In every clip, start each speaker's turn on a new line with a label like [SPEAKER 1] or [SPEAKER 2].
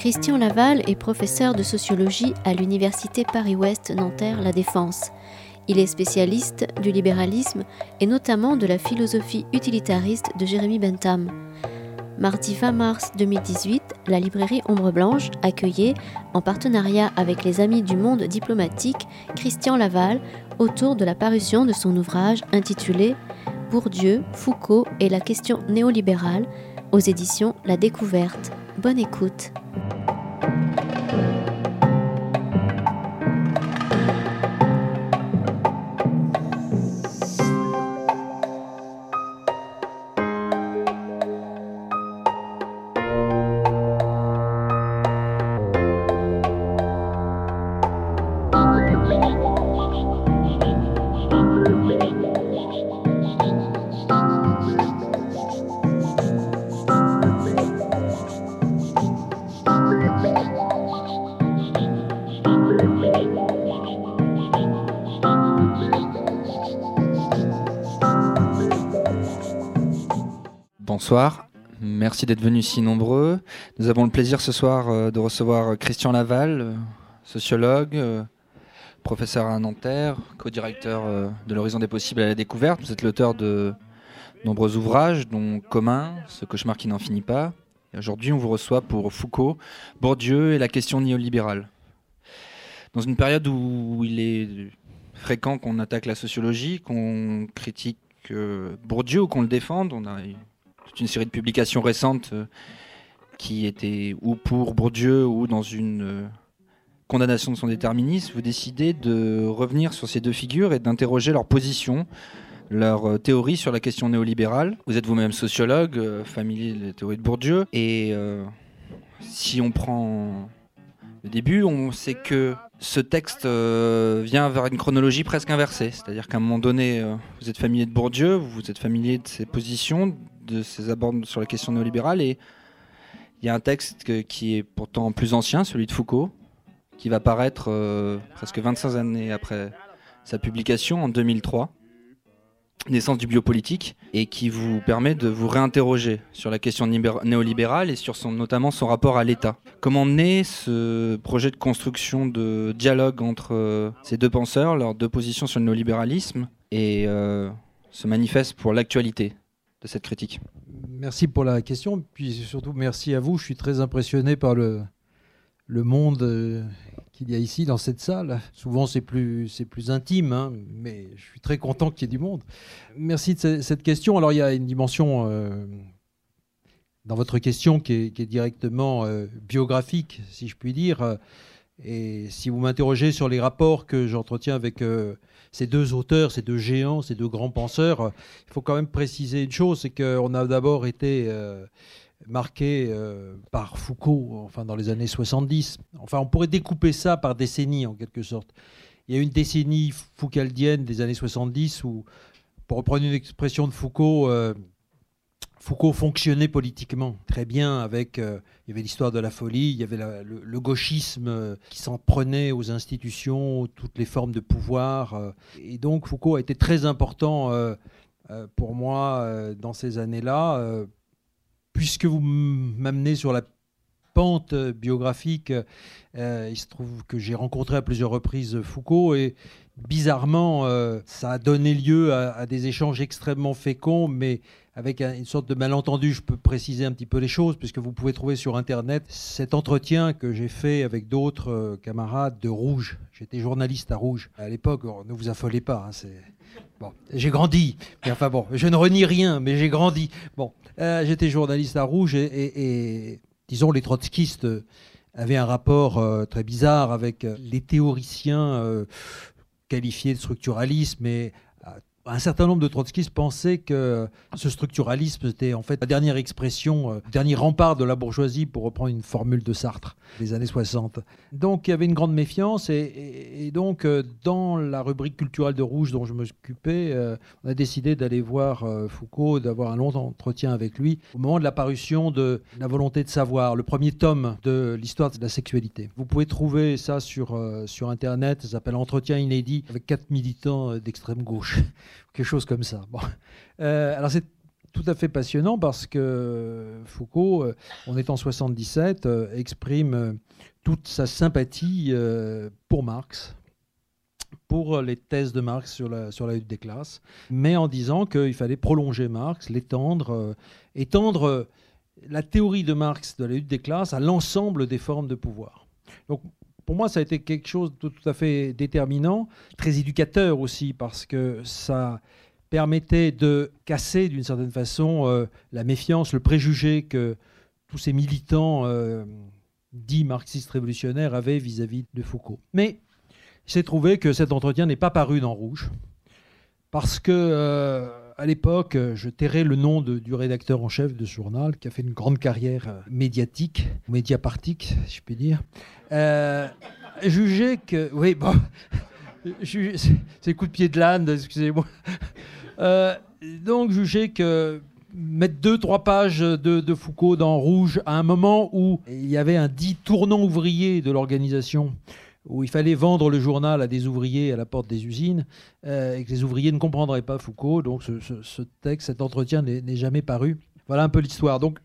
[SPEAKER 1] Christian Laval est professeur de sociologie à l'Université Paris-Ouest Nanterre La Défense. Il est spécialiste du libéralisme et notamment de la philosophie utilitariste de Jérémy Bentham. Mardi 20 mars 2018, la librairie Ombre Blanche accueillait, en partenariat avec les Amis du Monde diplomatique, Christian Laval autour de la parution de son ouvrage intitulé Bourdieu, Foucault et la question néolibérale aux éditions La Découverte. Bonne écoute.
[SPEAKER 2] Bonsoir, merci d'être venus si nombreux. Nous avons le plaisir ce soir euh, de recevoir Christian Laval, euh, sociologue, euh, professeur à Nanterre, co-directeur de l'Horizon des possibles à la découverte. Vous êtes l'auteur de nombreux ouvrages, dont Commun, Ce cauchemar qui n'en finit pas. aujourd'hui, on vous reçoit pour Foucault, Bourdieu et la question néolibérale. Dans une période où il est fréquent qu'on attaque la sociologie, qu'on critique Bourdieu ou qu'on le défende, on a une série de publications récentes euh, qui étaient ou pour Bourdieu ou dans une euh, condamnation de son déterminisme, vous décidez de revenir sur ces deux figures et d'interroger leur position, leur euh, théorie sur la question néolibérale. Vous êtes vous-même sociologue, familier de la théorie de Bourdieu, et si on prend le début, on sait que ce texte vient vers une chronologie presque inversée. C'est-à-dire qu'à un moment donné, vous êtes familier de Bourdieu, vous êtes familier de ses positions, de ses abords sur la question néolibérale. Et il y a un texte qui est pourtant plus ancien, celui de Foucault, qui va paraître euh, presque 25 années après sa publication en 2003, Naissance du biopolitique, et qui vous permet de vous réinterroger sur la question néolibérale et sur son, notamment son rapport à l'État. Comment naît ce projet de construction de dialogue entre euh, ces deux penseurs, leurs deux positions sur le néolibéralisme, et euh, se manifeste pour l'actualité? De cette critique
[SPEAKER 3] Merci pour la question, puis surtout merci à vous. Je suis très impressionné par le, le monde euh, qu'il y a ici dans cette salle. Souvent c'est plus, plus intime, hein, mais je suis très content qu'il y ait du monde. Merci de cette question. Alors il y a une dimension euh, dans votre question qui est, directement euh, biographique, si je puis dire. Et si vous m'interrogez sur les rapports que j'entretiens avec ces deux auteurs, ces deux géants, ces deux grands penseurs, euh, il faut quand même préciser une chose, c'est qu'on a d'abord été euh, marqué euh, par Foucault, enfin dans les années 70. Enfin, on pourrait découper ça par décennies en quelque sorte. Il y a une décennie foucaldienne des années 70 où, pour reprendre une expression de Foucault, Foucault fonctionnait politiquement très bien avec, euh, il y avait l'histoire de la folie, il y avait le, gauchisme euh, qui s'en prenait aux institutions, toutes les formes de pouvoir. Euh. et donc Foucault a été très important pour moi dans ces années-là, puisque vous m'amenez sur la pente biographique, il se trouve que j'ai rencontré à plusieurs reprises Foucault et bizarrement, ça a donné lieu à, des échanges extrêmement féconds, mais avec une sorte de malentendu, je peux préciser un petit peu les choses, puisque vous pouvez trouver sur Internet cet entretien que j'ai fait avec d'autres euh, camarades de Rouge. J'étais journaliste à Rouge. À l'époque, oh, ne vous affolez pas. Hein, bon, j'ai grandi. enfin bon, je ne renie rien, mais j'ai grandi. Bon, euh, j'étais journaliste à Rouge et, disons, les trotskistes avaient un rapport euh, très bizarre avec les théoriciens qualifiés de structuralisme et un certain nombre de trotskistes pensaient que ce structuralisme était en fait la dernière expression, euh, le dernier rempart de la bourgeoisie, pour reprendre une formule de Sartre des années 60. Donc il y avait une grande méfiance et, donc euh, dans la rubrique culturelle de Rouge dont je m'occupais, euh, on a décidé d'aller voir Foucault, d'avoir un long entretien avec lui au moment de la parution de La volonté de savoir, le premier tome de l'histoire de la sexualité. Vous pouvez trouver ça sur, sur Internet, ça s'appelle Entretien inédit avec quatre militants d'extrême gauche quelque chose comme ça. Bon. Euh, alors c'est tout à fait passionnant parce que Foucault, euh, en étant 77, euh, exprime toute sa sympathie pour Marx, pour les thèses de Marx sur la, sur la lutte des classes, mais en disant qu'il fallait prolonger Marx, l'étendre, étendre la théorie de Marx de la lutte des classes à l'ensemble des formes de pouvoir. Donc pour moi, ça a été quelque chose de tout à fait déterminant, très éducateur aussi, parce que ça permettait de casser d'une certaine façon euh, la méfiance, le préjugé que tous ces militants euh, dits marxistes révolutionnaires avaient vis-à-vis de Foucault. Mais il s'est trouvé que cet entretien n'est pas paru dans Rouge, parce que euh, à l'époque, je tairais le nom du rédacteur en chef de ce journal, qui a fait une grande carrière médiatique, médiapartique, si je puis dire. Jugé que, oui, bon, c'est coup de pied de l'âne, excusez-moi. Euh, donc, jugé que mettre deux, trois pages de, Foucault dans Rouge à un moment où il y avait un dit tournant ouvrier de l'organisation, où il fallait vendre le journal à des ouvriers à la porte des usines, euh, et que les ouvriers ne comprendraient pas Foucault. Donc, ce, texte, cet entretien n'est jamais paru. Voilà un peu l'histoire. Donc,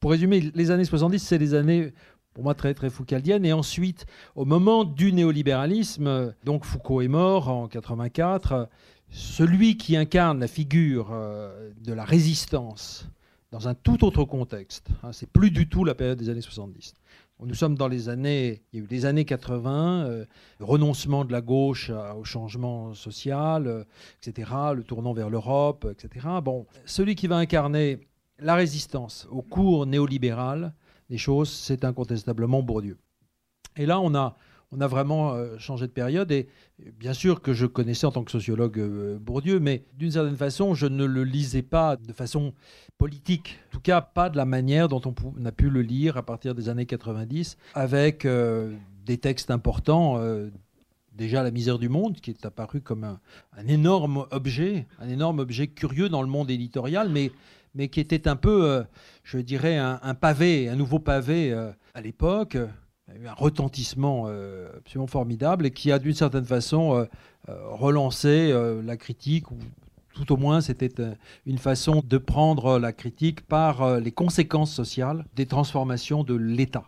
[SPEAKER 3] pour résumer, les années 70, c'est les années pour moi très très foucaldienne. Et ensuite, au moment du néolibéralisme, donc Foucault est mort en 84, celui qui incarne la figure euh, de la résistance dans un tout autre contexte, hein, c'est plus du tout la période des années 70. Nous sommes dans les années, il y a eu années 80, euh, renoncement de la gauche au changement social, euh, etc., le tournant vers l'Europe, etc. Bon, celui qui va incarner la résistance au cours néolibéral des choses, c'est incontestablement Bourdieu. Et là, on a on a vraiment euh, changé de période. Et bien sûr que je connaissais en tant que sociologue euh, Bourdieu, mais d'une certaine façon, je ne le lisais pas de façon politique. En tout cas, pas de la manière dont on, a pu le lire à partir des années 90, avec euh, des textes importants. Déjà la misère du monde, qui est apparu comme un, énorme objet, un énorme objet curieux dans le monde éditorial, mais, mais qui était un peu, je dirais, un, pavé, un nouveau pavé à l'époque. Un retentissement euh, absolument formidable et qui a d'une certaine façon euh, euh, relancé la critique, ou tout au moins c'était une façon de prendre la critique par les conséquences sociales des transformations de l'État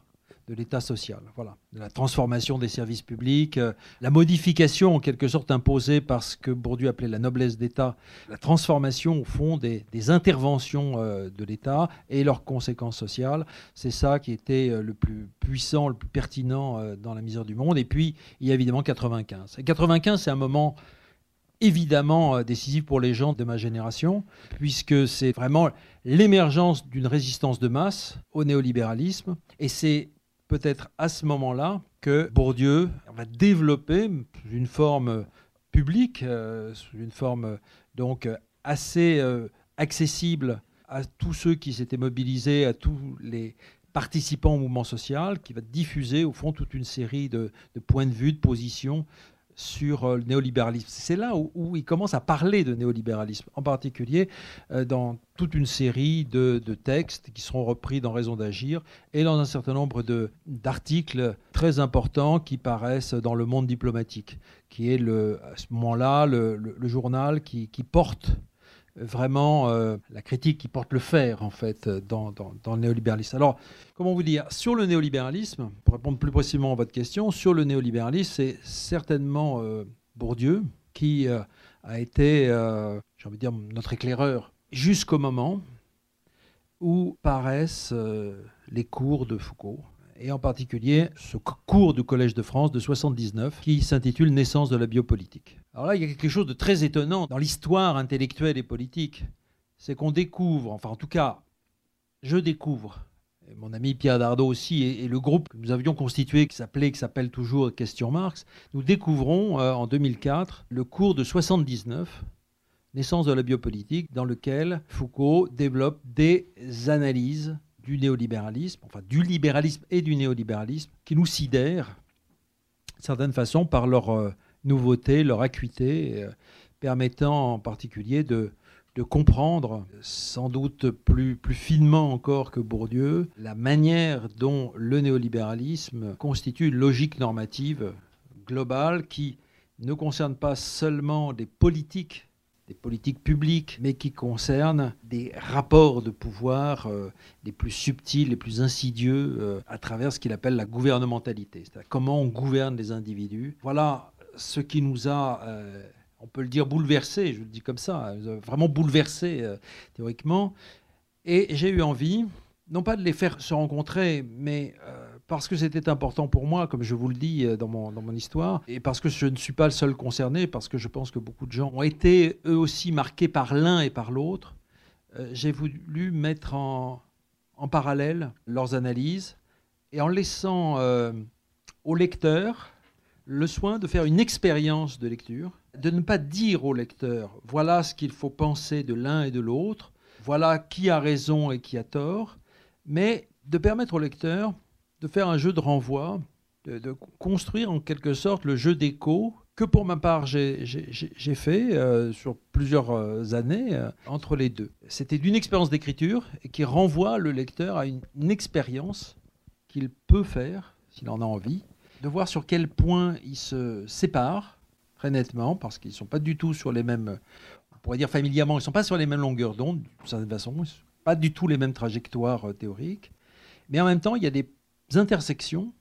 [SPEAKER 3] de l'État social. Voilà. La transformation des services publics, euh, la modification en quelque sorte imposée par ce que Bourdieu appelait la noblesse d'État, la transformation au fond des, interventions euh, de l'État et leurs conséquences sociales. C'est ça qui était euh, le plus puissant, le plus pertinent dans la misère du monde. Et puis, il y a évidemment 95. Et 95, c'est un moment évidemment décisif pour les gens de ma génération, puisque c'est vraiment l'émergence d'une résistance de masse au néolibéralisme. Et c'est peut-être à ce moment-là que Bourdieu va développer une forme publique, euh, une forme donc assez euh, accessible à tous ceux qui s'étaient mobilisés, à tous les participants au mouvement social, qui va diffuser au fond toute une série de points de vue, de positions sur euh, le néolibéralisme. C'est là où, il commence à parler de néolibéralisme, en particulier euh, dans toute une série de, textes qui seront repris dans Raison d'agir et dans un certain nombre d'articles très importants qui paraissent dans le monde diplomatique, qui est le, à ce moment-là le, journal qui, qui porte vraiment euh, la critique qui porte le fer, en fait, dans, le néolibéralisme. Alors, comment vous dire Sur le néolibéralisme, pour répondre plus précisément à votre question, sur le néolibéralisme, c'est certainement euh, Bourdieu qui euh, a été, j'ai envie de dire, notre éclaireur jusqu'au moment où paraissent les cours de Foucault et en particulier ce cours du Collège de France de 79 qui s'intitule Naissance de la biopolitique. Alors là, il y a quelque chose de très étonnant dans l'histoire intellectuelle et politique, c'est qu'on découvre, enfin en tout cas, je découvre, mon ami Pierre Dardot aussi, et, le groupe que nous avions constitué, qui s'appelait, qui s'appelle toujours Question Marx, nous découvrons euh, en 2004 le cours de 79 Naissance de la biopolitique, dans lequel Foucault développe des analyses du néolibéralisme, enfin du libéralisme et du néolibéralisme, qui nous sidèrent, d'une certaine façon, par leur euh, nouveauté, leur acuité, euh, permettant en particulier de, comprendre, sans doute plus, plus finement encore que Bourdieu, la manière dont le néolibéralisme constitue une logique normative globale qui ne concerne pas seulement des politiques des politiques publiques, mais qui concerne des rapports de pouvoir euh, les plus subtils, les plus insidieux, euh, à travers ce qu'il appelle la gouvernementalité, c'est-à-dire comment on gouverne les individus. Voilà ce qui nous a, euh, on peut le dire, bouleversé, je le dis comme ça, vraiment bouleversé théoriquement. Et j'ai eu envie, non pas de les faire se rencontrer, mais parce que c'était important pour moi, comme je vous le dis euh, dans mon, dans mon histoire, et parce que je ne suis pas le seul concerné, parce que je pense que beaucoup de gens ont été eux aussi marqués par l'un et par l'autre, euh, j'ai voulu mettre en, en, parallèle leurs analyses et en laissant euh, au lecteur le soin de faire une expérience de lecture, de ne pas dire au lecteur voilà ce qu'il faut penser de l'un et de l'autre, voilà qui a raison et qui a tort, mais de permettre au lecteur de faire un jeu de renvoi, de, construire en quelque sorte le jeu d'écho que pour ma part j'ai fait euh, sur plusieurs euh, années euh, entre les deux. C'était d'une expérience d'écriture qui renvoie le lecteur à une, expérience qu'il peut faire, s'il en a envie, de voir sur quel point ils se séparent très nettement, parce qu'ils ne sont pas du tout sur les mêmes, on pourrait dire familièrement, ils ne sont pas sur les mêmes longueurs d'onde, de certaine façon, pas du tout les mêmes trajectoires théoriques, mais en même temps, il y a des intersections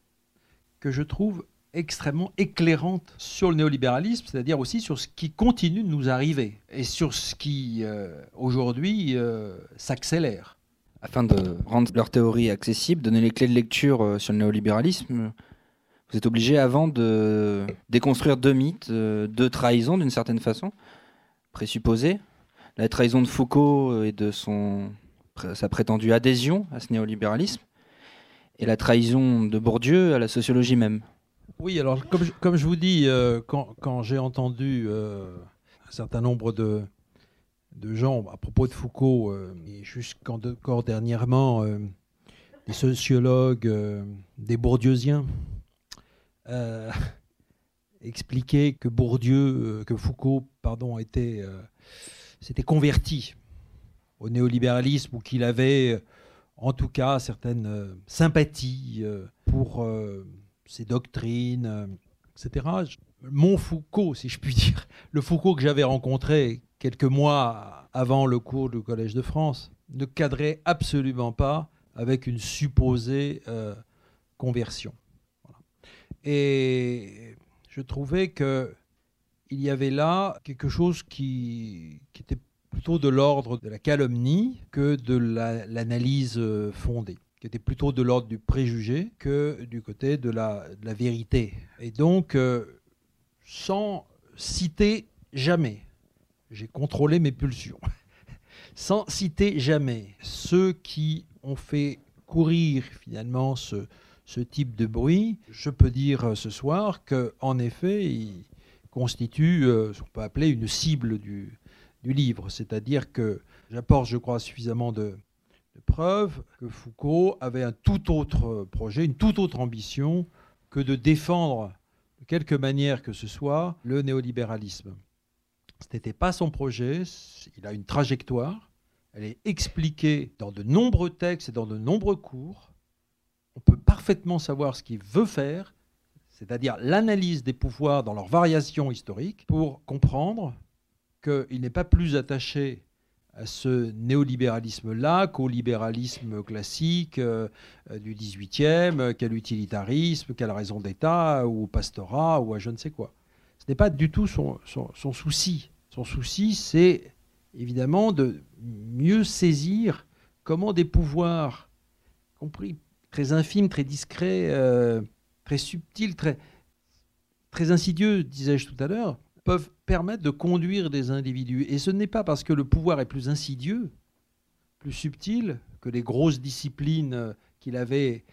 [SPEAKER 3] que je trouve extrêmement éclairantes sur le néolibéralisme, c'est-à-dire aussi sur ce qui continue de nous arriver et sur ce qui euh, aujourd'hui euh, s'accélère.
[SPEAKER 2] Afin de rendre leur théorie accessible, donner les clés de lecture euh, sur le néolibéralisme, vous êtes obligé avant de déconstruire deux mythes, deux trahisons d'une certaine façon, présupposées. La trahison de Foucault et de son, sa prétendue adhésion à ce néolibéralisme, et la trahison de Bourdieu à la sociologie même.
[SPEAKER 3] Oui, alors comme je, vous dis, euh, quand, j'ai entendu euh, un certain nombre de, de gens à propos de Foucault, euh, et jusqu'encore dernièrement, des sociologues, des bourdieusiens, expliquer que Bourdieu, que Foucault, pardon, était, s'était converti au néolibéralisme ou qu'il avait en tout cas certaines euh, sympathies euh, pour euh, ses doctrines, etc. Mon Foucault, si je puis dire, le Foucault que j'avais rencontré quelques mois avant le cours du Collège de France, ne cadrait absolument pas avec une supposée conversion. Et je trouvais que il y avait là quelque chose qui, était plutôt de l'ordre de la calomnie que de l'analyse euh, fondée qui était plutôt de l'ordre du préjugé que du côté de la, vérité. Et donc, euh, sans citer jamais, j'ai contrôlé mes pulsions, sans citer jamais ceux qui ont fait courir finalement ce, ce type de bruit, je peux dire ce soir qu'en effet, il constitue euh, ce qu'on peut appeler une cible du, du livre. C'est-à-dire que j'apporte, je crois, suffisamment de, preuves que Foucault avait un tout autre projet, une toute autre ambition que de défendre de quelque manière que ce soit le néolibéralisme. Ce n'était pas son projet, il a une trajectoire, elle est expliquée dans de nombreux textes et dans de nombreux cours. Savoir ce qu'il veut faire, c'est-à-dire l'analyse des pouvoirs dans leurs variations historiques, pour comprendre qu'il n'est pas plus attaché à ce néolibéralisme-là qu'au libéralisme classique euh, du 18e, qu'à l'utilitarisme, qu'à la raison d'État, ou au pastorat, ou à je ne sais quoi. Ce n'est pas du tout son, son souci. Son souci, c'est évidemment de mieux saisir comment des pouvoirs, compris très infimes, très discrets, euh, très subtils, très, très insidieux, disais-je tout à l'heure, peuvent permettre de conduire des individus. Et ce n'est pas parce que le pouvoir est plus insidieux, plus subtil que les grosses disciplines qu'il avait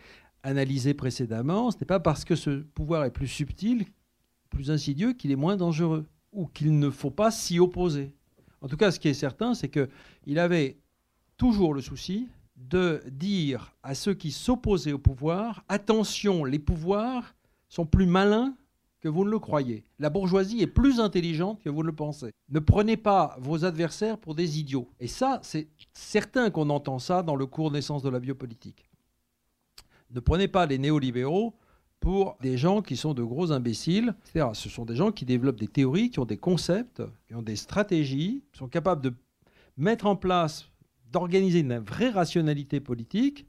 [SPEAKER 3] analysées précédemment, ce n'est pas parce que ce pouvoir est plus subtil, plus insidieux qu'il est moins dangereux, ou qu'il ne faut pas s'y opposer. En tout cas, ce qui est certain, c'est qu'il avait toujours le souci de dire à ceux qui s'opposaient au pouvoir, attention, les pouvoirs sont plus malins que vous ne le croyez. La bourgeoisie est plus intelligente que vous ne le pensez. Ne prenez pas vos adversaires pour des idiots. Et ça, c'est certain qu'on entend ça dans le cours naissance de la biopolitique. Ne prenez pas les néolibéraux pour des gens qui sont de gros imbéciles. Ce sont des gens qui développent des théories, qui ont des concepts, qui ont des stratégies, qui sont capables de mettre en place, d'organiser une vraie rationalité politique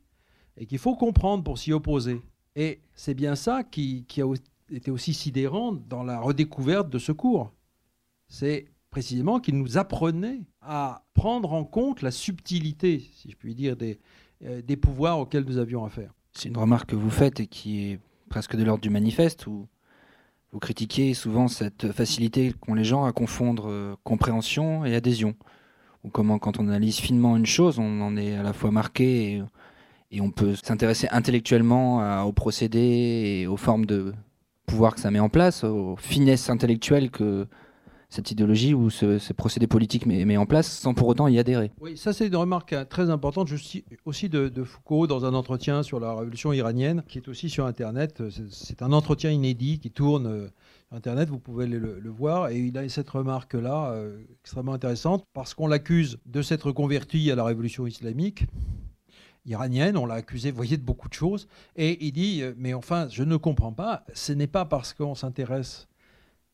[SPEAKER 3] et qu'il faut comprendre pour s'y opposer. Et c'est bien ça qui, qui, a été aussi sidérant dans la redécouverte de ce cours. C'est précisément qu'il nous apprenait à prendre en compte la subtilité, si je puis dire, des, euh, des pouvoirs auxquels nous avions affaire.
[SPEAKER 2] C'est une remarque que vous faites et qui est presque de l'ordre du manifeste, où vous critiquez souvent cette facilité qu'ont les gens à confondre euh, compréhension et adhésion. Ou comment, quand on analyse finement une chose, on en est à la fois marqué et, on peut s'intéresser intellectuellement aux procédés et aux formes de pouvoir que ça met en place, aux finesses intellectuelles que cette idéologie ou ce, ces procédés politiques met, en place sans pour autant y adhérer.
[SPEAKER 3] Oui, ça c'est une remarque euh, très importante aussi de, Foucault dans un entretien sur la révolution iranienne qui est aussi sur Internet. C'est un entretien inédit qui tourne euh, Internet, vous pouvez le, voir. Et il a cette remarque-là euh, extrêmement intéressante parce qu'on l'accuse de s'être converti à la révolution islamique iranienne. On l'a accusé, vous voyez, de beaucoup de choses. Et il dit, mais enfin, je ne comprends pas, ce n'est pas parce qu'on s'intéresse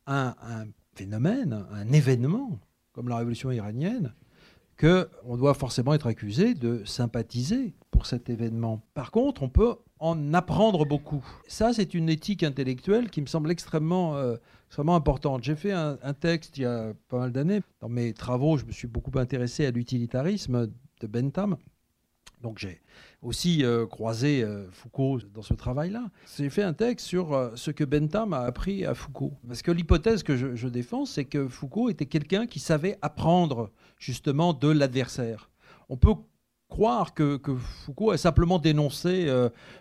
[SPEAKER 3] à un phénomène, un événement comme la révolution iranienne, qu'on doit forcément être accusé de sympathiser pour cet événement. Par contre, on peut en apprendre beaucoup. Ça, c'est une éthique intellectuelle qui me semble extrêmement, euh, extrêmement importante. J'ai fait un, texte il y a pas mal d'années. Dans mes travaux, je me suis beaucoup intéressé à l'utilitarisme de Bentham. Donc j'ai aussi euh, croisé euh, Foucault dans ce travail-là. J'ai fait un texte sur ce que Bentham a appris à Foucault. Parce que l'hypothèse que je, défends, c'est que Foucault était quelqu'un qui savait apprendre justement de l'adversaire. On peut croire que, Foucault a simplement dénoncé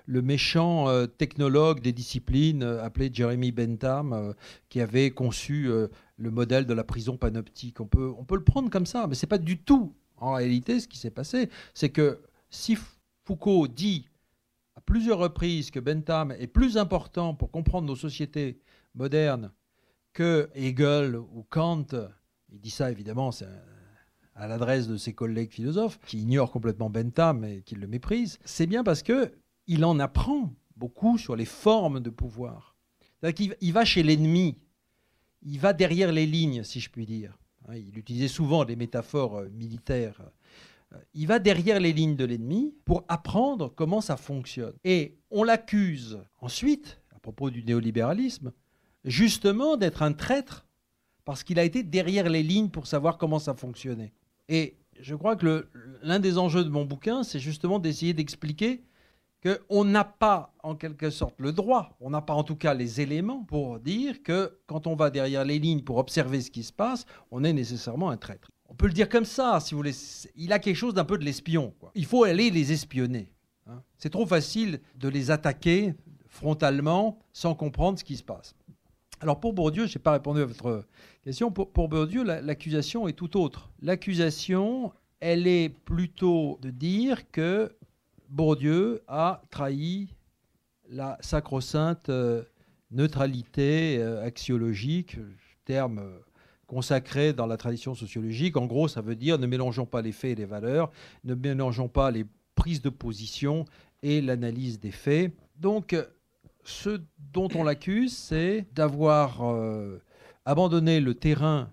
[SPEAKER 3] le méchant technologue des disciplines appelé Jeremy Bentham, qui avait conçu le modèle de la prison panoptique. On peut, on peut le prendre comme ça, mais ce n'est pas du tout en réalité ce qui s'est passé. C'est que si Foucault dit à plusieurs reprises que Bentham est plus important pour comprendre nos sociétés modernes que Hegel ou Kant, il dit ça évidemment à l'adresse de ses collègues philosophes qui ignorent complètement Bentham et qui le méprisent, c'est bien parce que il en apprend beaucoup sur les formes de pouvoir. Il va chez l'ennemi, il va derrière les lignes, si je puis dire. Hein, il utilisait souvent des métaphores euh, militaires euh, il va derrière les lignes de l'ennemi pour apprendre comment ça fonctionne. Et on l'accuse ensuite, à propos du néolibéralisme, justement d'être un traître parce qu'il a été derrière les lignes pour savoir comment ça fonctionnait. Et je crois que l'un des enjeux de mon bouquin, c'est justement d'essayer d'expliquer qu'on n'a pas en quelque sorte le droit, on n'a pas en tout cas les éléments pour dire que quand on va derrière les lignes pour observer ce qui se passe, on est nécessairement un traître on peut le dire comme ça, si vous voulez. Il a quelque chose d'un peu de l'espion. Il faut aller les espionner. Hein. C'est trop facile de les attaquer frontalement sans comprendre ce qui se passe. Alors pour Bourdieu, je n'ai pas répondu à votre question. Pour, Bourdieu, l'accusation est tout autre. L'accusation, elle est plutôt de dire que Bourdieu a trahi la sacro-sainte euh, neutralité euh, axiologique, terme euh, consacré dans la tradition sociologique. En gros, ça veut dire ne mélangeons pas les faits et les valeurs, ne mélangeons pas les prises de position et l'analyse des faits. Donc, ce dont on l'accuse, c'est d'avoir euh, abandonné le terrain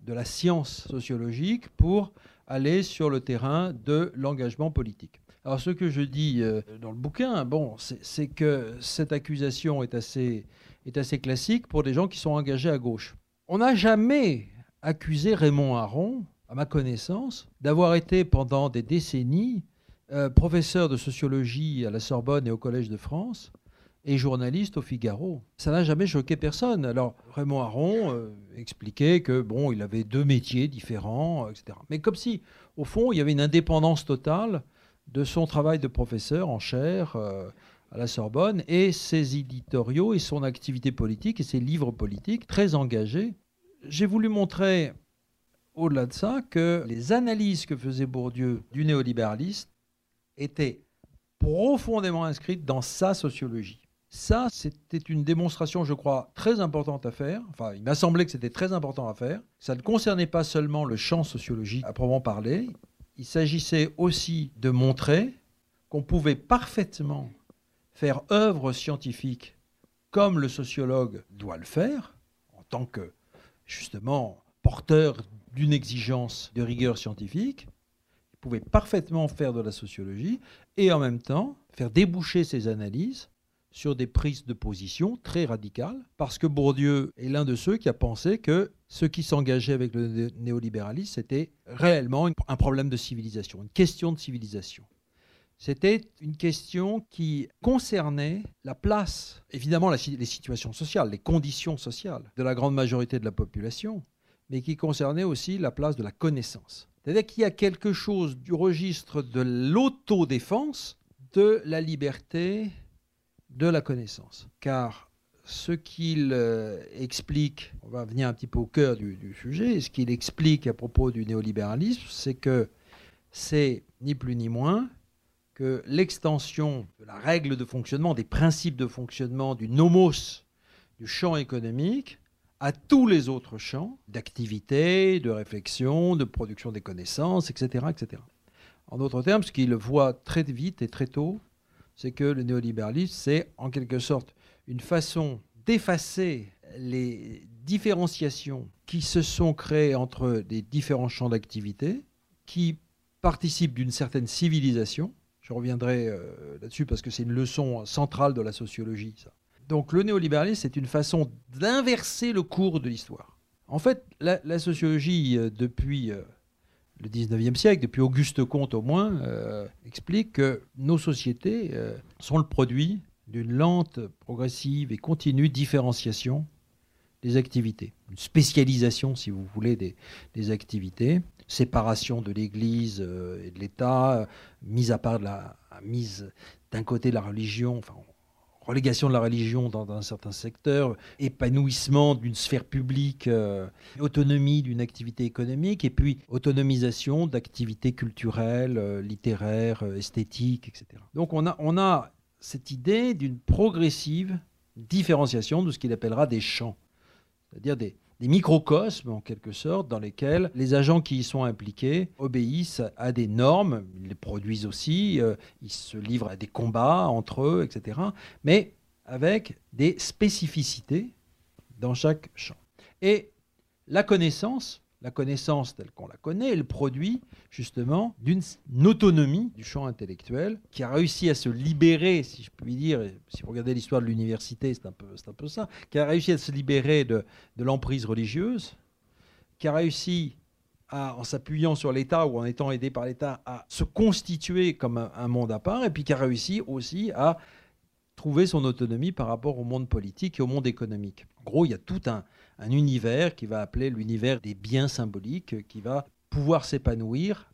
[SPEAKER 3] de la science sociologique pour aller sur le terrain de l'engagement politique. Alors ce que je dis euh, dans le bouquin, bon, c'est que cette accusation est assez, est assez classique pour des gens qui sont engagés à gauche. On n'a jamais accusé Raymond Aron, à ma connaissance, d'avoir été pendant des décennies euh, professeur de sociologie à la Sorbonne et au Collège de France et journaliste au Figaro. Ça n'a jamais choqué personne. Alors Raymond Aron euh, expliquait que bon, il avait deux métiers différents, etc. Mais comme si, au fond, il y avait une indépendance totale de son travail de professeur en chaire euh, à la Sorbonne et ses éditoriaux et son activité politique et ses livres politiques très engagés j'ai voulu montrer, au-delà de ça, que les analyses que faisait Bourdieu du néolibéralisme étaient profondément inscrites dans sa sociologie. Ça, c'était une démonstration, je crois, très importante à faire. Enfin, il m'a semblé que c'était très important à faire. Ça ne concernait pas seulement le champ sociologique à proprement parler. Il s'agissait aussi de montrer qu'on pouvait parfaitement faire œuvre scientifique comme le sociologue doit le faire, en tant que justement porteur d'une exigence de rigueur scientifique, il pouvait parfaitement faire de la sociologie et en même temps faire déboucher ses analyses sur des prises de position très radicales, parce que Bourdieu est l'un de ceux qui a pensé que ce qui s'engageait avec le néolibéralisme, c'était réellement un problème de civilisation, une question de civilisation. C'était une question qui concernait la place, évidemment les situations sociales, les conditions sociales de la grande majorité de la population, mais qui concernait aussi la place de la connaissance. C'est-à-dire qu'il y a quelque chose du registre de l'autodéfense, de la liberté, de la connaissance. Car ce qu'il euh, explique, on va venir un petit peu au cœur du, du sujet, ce qu'il explique à propos du néolibéralisme, c'est que c'est ni plus ni moins que l'extension de la règle de fonctionnement, des principes de fonctionnement du nomos, du champ économique, à tous les autres champs d'activité, de réflexion, de production des connaissances, etc. etc. En d'autres termes, ce qu'il voit très vite et très tôt, c'est que le néolibéralisme, c'est en quelque sorte une façon d'effacer les différenciations qui se sont créées entre les différents champs d'activité, qui participent d'une certaine civilisation. Je reviendrai euh, là-dessus parce que c'est une leçon centrale de la sociologie. Donc le néolibéralisme, c'est une façon d'inverser le cours de l'histoire. En fait, la, sociologie, euh, depuis euh, le 19e siècle, depuis Auguste Comte au moins, euh, explique que nos sociétés euh, sont le produit d'une lente, progressive et continue différenciation des activités, une spécialisation, si vous voulez, des, activités, séparation de l'Église euh, et de l'État, mise à part de la mise d'un côté de la religion, relégation de la religion dans, un certain secteur, épanouissement d'une sphère publique, euh, autonomie d'une activité économique, et puis autonomisation d'activités culturelles, euh, littéraires, euh, esthétiques, etc. Donc on a, on a cette idée d'une progressive différenciation de ce qu'il appellera des champs, c'est-à-dire des, des microcosmes en quelque sorte dans lesquels les agents qui y sont impliqués obéissent à des normes, ils les produisent aussi, euh, ils se livrent à des combats entre eux, etc. Mais avec des spécificités dans chaque champ. Et la connaissance la connaissance telle qu'on la connaît est le produit justement d'une autonomie du champ intellectuel qui a réussi à se libérer, si je puis dire, si vous regardez l'histoire de l'université, c'est un, peu, ça, qui a réussi à se libérer de, l'emprise religieuse, qui a réussi à, en s'appuyant sur l'État ou en étant aidé par l'État, à se constituer comme un monde à part, et puis qui a réussi aussi à trouver son autonomie par rapport au monde politique et au monde économique. En gros, il y a tout un, un univers qui va appeler l'univers des biens symboliques, qui va pouvoir s'épanouir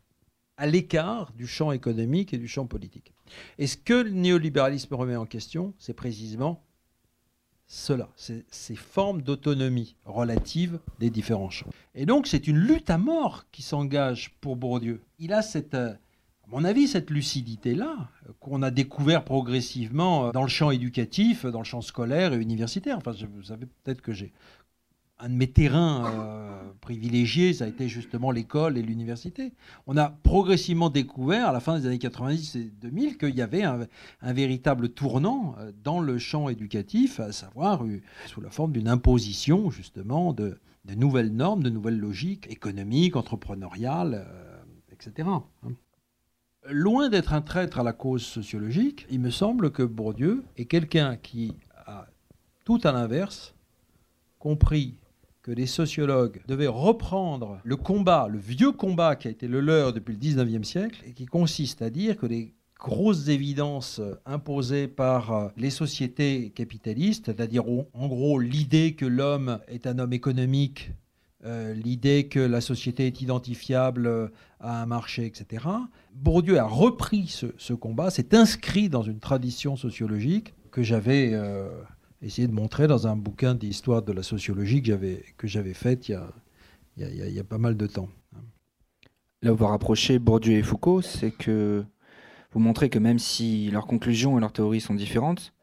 [SPEAKER 3] à l'écart du champ économique et du champ politique. Et ce que le néolibéralisme remet en question, c'est précisément cela, ces formes d'autonomie relative des différents champs. Et donc c'est une lutte à mort qui s'engage pour Bourdieu. Il a cette, euh, mon avis, cette lucidité-là qu'on a découvert progressivement euh, dans le champ éducatif, dans le champ scolaire et universitaire. Enfin, vous savez peut-être que j'ai un de mes terrains euh, privilégiés, ça a été justement l'école et l'université. On a progressivement découvert, à la fin des années 90 et 2000, qu'il y avait un, véritable tournant euh, dans le champ éducatif, à savoir euh, sous la forme d'une imposition, justement, de, nouvelles normes, de nouvelles logiques économiques, entrepreneuriales, etc. Loin d'être un traître à la cause sociologique, il me semble que Bourdieu est quelqu'un qui a, tout à l'inverse, compris que les sociologues devaient reprendre le combat, le vieux combat qui a été le leur depuis le 19e siècle, et qui consiste à dire que les grosses évidences imposées par euh, les sociétés capitalistes, c'est-à-dire en gros l'idée que l'homme est un homme économique, euh, l'idée que la société est identifiable euh, à un marché, etc. Bourdieu a repris ce, combat, s'est inscrit dans une tradition sociologique que j'avais essayer de montrer dans un bouquin d'histoire de la sociologie que j'avais, que j'avais fait il y, a, il, y a, pas mal de temps.
[SPEAKER 2] Là où vous rapprochez Bourdieu et Foucault, c'est que vous montrez que même si leurs conclusions et leurs théories sont différentes,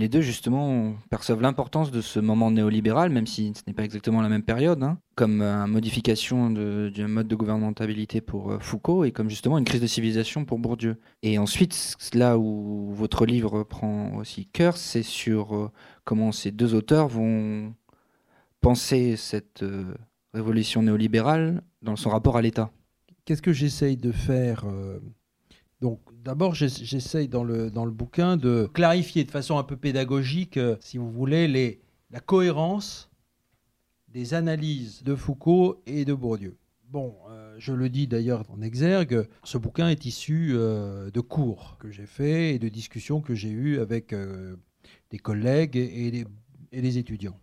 [SPEAKER 2] les deux, justement, perçoivent l'importance de ce moment néolibéral, même si ce n'est pas exactement la même période, hein, comme une modification du mode de gouvernementabilité pour euh, Foucault et comme justement une crise de civilisation pour Bourdieu. Et ensuite, là où votre livre prend aussi cœur, c'est sur euh, comment ces deux auteurs vont penser cette euh, révolution néolibérale dans son rapport à l'État.
[SPEAKER 3] Qu'est-ce que j'essaye de faire donc d'abord, j'essaye dans le, dans le bouquin de clarifier de façon un peu pédagogique, euh, si vous voulez, la cohérence des analyses de Foucault et de Bourdieu. Bon, euh, je le dis d'ailleurs en exergue, ce bouquin est issu euh, de cours que j'ai faits et de discussions que j'ai eues avec des collègues et des, et des étudiants.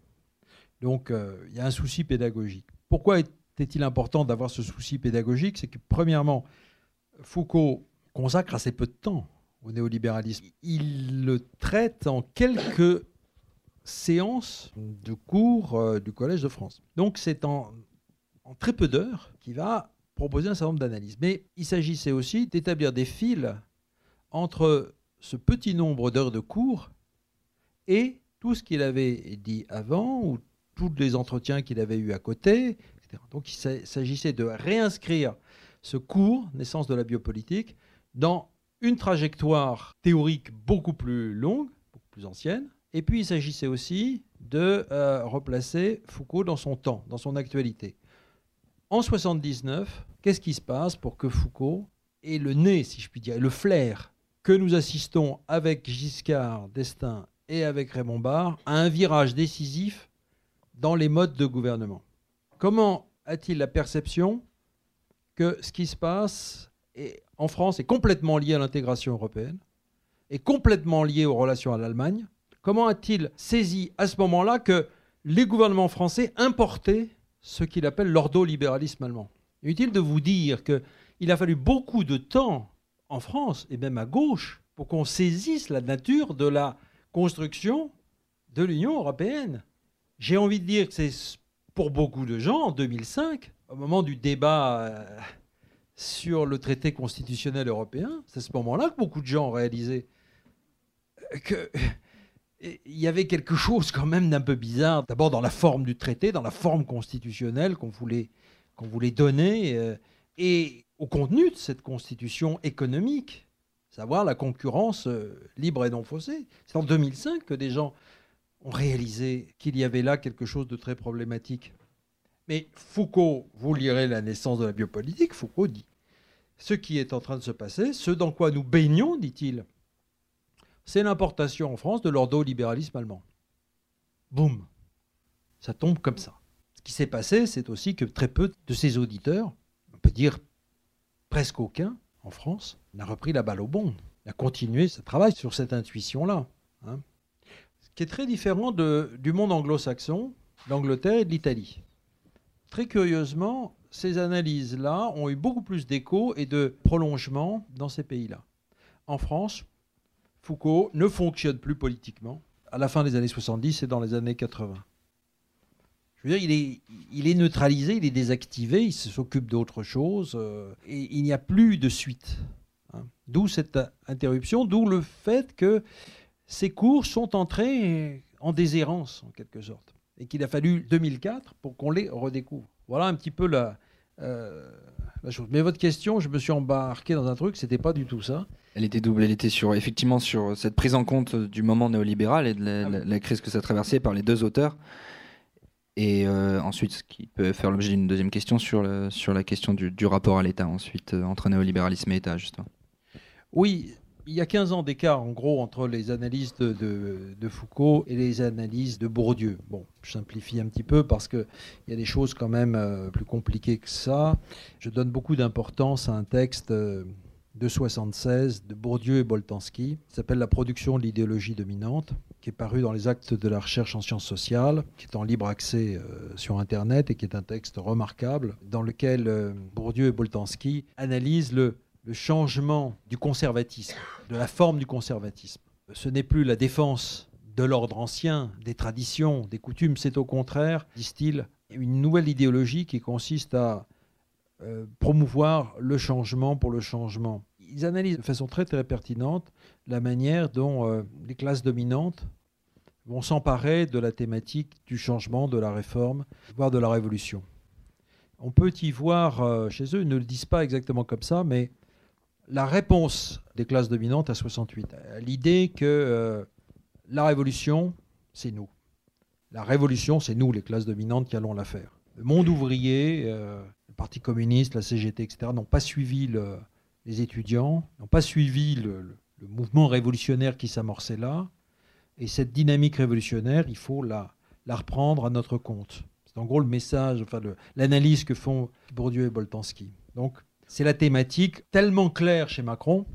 [SPEAKER 3] Donc il y a un souci pédagogique. Pourquoi était-il important d'avoir ce souci pédagogique? C'est que premièrement, Foucault consacre assez peu de temps au néolibéralisme. Il le traite en quelques séances de cours euh, du Collège de France. Donc c'est en, très peu d'heures qu'il va proposer un certain nombre d'analyses. Mais il s'agissait aussi d'établir des fils entre ce petit nombre d'heures de cours et tout ce qu'il avait dit avant ou tous les entretiens qu'il avait eus à côté. Etc. Donc il s'agissait de réinscrire ce cours, naissance de la biopolitique, dans une trajectoire théorique beaucoup plus longue, beaucoup plus ancienne. Et puis il s'agissait aussi de euh, replacer Foucault dans son temps, dans son actualité. En 79, qu'est-ce qui se passe pour que Foucault ait le nez, si je puis dire, le flair que nous assistons avec Giscard d'Estaing et avec Raymond Barre à un virage décisif dans les modes de gouvernement? Comment a-t-il la perception que ce qui se passe est en France est complètement lié à l'intégration européenne, est complètement lié aux relations à l'Allemagne. Comment a-t-il saisi à ce moment-là que les gouvernements français importaient ce qu'il appelle l'ordo-libéralisme allemand? Inutile de vous dire qu'il a fallu beaucoup de temps en France et même à gauche pour qu'on saisisse la nature de la construction de l'Union européenne. J'ai envie de dire que c'est pour beaucoup de gens, en 2005, au moment du débat euh, sur le traité constitutionnel européen, c'est à ce moment-là que beaucoup de gens ont réalisé qu'il y avait quelque chose quand même d'un peu bizarre, d'abord dans la forme du traité, dans la forme constitutionnelle qu'on voulait, donner, euh, et au contenu de cette constitution économique, savoir la concurrence euh, libre et non faussée. C'est en 2005 que des gens ont réalisé qu'il y avait là quelque chose de très problématique. Mais Foucault, vous lirez La naissance de la biopolitique, Foucault dit ce qui est en train de se passer, ce dans quoi nous baignons, dit-il, c'est l'importation en France de l'ordo-libéralisme allemand. Boum Ça tombe comme ça. Ce qui s'est passé, c'est aussi que très peu de ses auditeurs, on peut dire presque aucun en France, n'a repris la balle au bon, a continué ce travail sur cette intuition-là. Hein. Ce qui est très différent du monde anglo-saxon, d'Angleterre et de l'Italie. Très curieusement, ces analyses-là ont eu beaucoup plus d'écho et de prolongement dans ces pays-là. En France, Foucault ne fonctionne plus politiquement à la fin des années 70 et dans les années 80. Je veux dire, il est, neutralisé, il est désactivé, il s'occupe d'autre chose, euh, et il n'y a plus de suite. Hein. D'où cette interruption, d'où le fait que ces cours sont entrés en déshérence, en quelque sorte et qu'il a fallu 2004 pour qu'on les redécouvre. Voilà un petit peu la, euh, la chose. Mais votre question, je me suis embarqué dans un truc, c'était pas du tout ça.
[SPEAKER 2] Elle était double, elle était sur, effectivement sur cette prise en compte du moment néolibéral et de la, ah crise que ça traversait par les deux auteurs. Et euh, ensuite, ce qui peut faire l'objet d'une deuxième question sur, le, sur la question du, du rapport à l'État, ensuite, euh, entre néolibéralisme et État, justement.
[SPEAKER 3] Oui, il y a 15 ans d'écart, en gros, entre les analyses de, Foucault et les analyses de Bourdieu. Bon, je simplifie un petit peu parce qu'il y a des choses quand même euh, plus compliquées que ça. Je donne beaucoup d'importance à un texte euh, de 76 de Bourdieu et Boltanski, qui s'appelle La production de l'idéologie dominante, qui est paru dans les actes de la recherche en sciences sociales, qui est en libre accès euh, sur Internet et qui est un texte remarquable, dans lequel Bourdieu et Boltanski analysent le le changement du conservatisme, de la forme du conservatisme. Ce n'est plus la défense de l'ordre ancien, des traditions, des coutumes, c'est au contraire, disent-ils, une nouvelle idéologie qui consiste à euh, promouvoir le changement pour le changement. ils analysent de façon très très pertinente la manière dont euh, les classes dominantes vont s'emparer de la thématique du changement, de la réforme, voire de la révolution. On peut y voir euh, chez eux, ils ne le disent pas exactement comme ça, mais la réponse des classes dominantes à 68, à l'idée que euh, la révolution, c'est nous. La révolution, c'est nous, les classes dominantes, qui allons la faire. Le monde ouvrier, euh, le Parti communiste, la CGT, etc., n'ont pas suivi les étudiants, n'ont pas suivi le, mouvement révolutionnaire qui s'amorçait là. Et cette dynamique révolutionnaire, il faut la, la reprendre à notre compte. C'est en gros le message, enfin l'analyse que font Bourdieu et Boltanski. Donc, c'est la thématique tellement claire chez Macron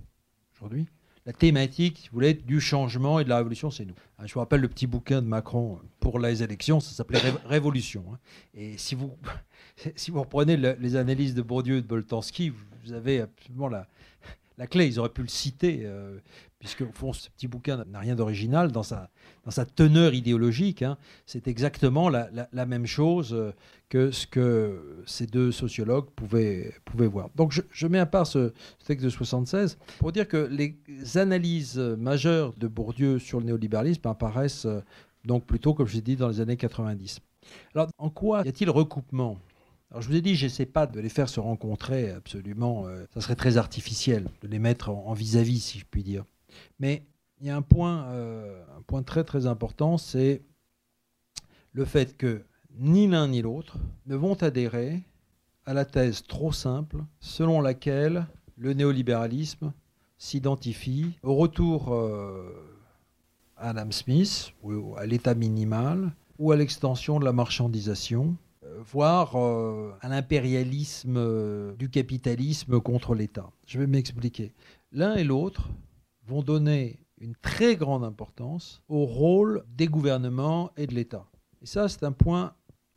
[SPEAKER 3] aujourd'hui. La thématique, si vous voulez, du changement et de la révolution, c'est nous. Hein, je vous rappelle le petit bouquin de Macron pour les élections, ça s'appelait Révolution. Hein. Et si vous, si vous reprenez les analyses de Bourdieu et de Boltanski, vous avez absolument la, la clé. Ils auraient pu le citer, euh, puisque au fond, ce petit bouquin n'a rien d'original dans sa, teneur idéologique. Hein. C'est exactement la, même chose euh, que ce que ces deux sociologues pouvaient, pouvaient voir. Donc je, mets à part ce, texte de 76 pour dire que les analyses majeures de Bourdieu sur le néolibéralisme apparaissent euh, donc plutôt, comme je l'ai dit, dans les années 90. Alors en quoi y a-t-il recoupement? Alors je vous ai dit, j'essaie pas de les faire se rencontrer absolument. Euh, ça serait très artificiel de les mettre en vis-à-vis, si je puis dire. Mais il y a un point, euh, un point très très important, c'est le fait que ni l'un ni l'autre ne vont adhérer à la thèse trop simple selon laquelle le néolibéralisme s'identifie au retour euh, à Adam Smith, ou à l'état minimal, ou à l'extension de la marchandisation, voire euh, à l'impérialisme euh, du capitalisme contre l'État. Je vais m'expliquer. L'un et l'autre vont donner une très grande importance au rôle des gouvernements et de l'État. Et ça, c'est un point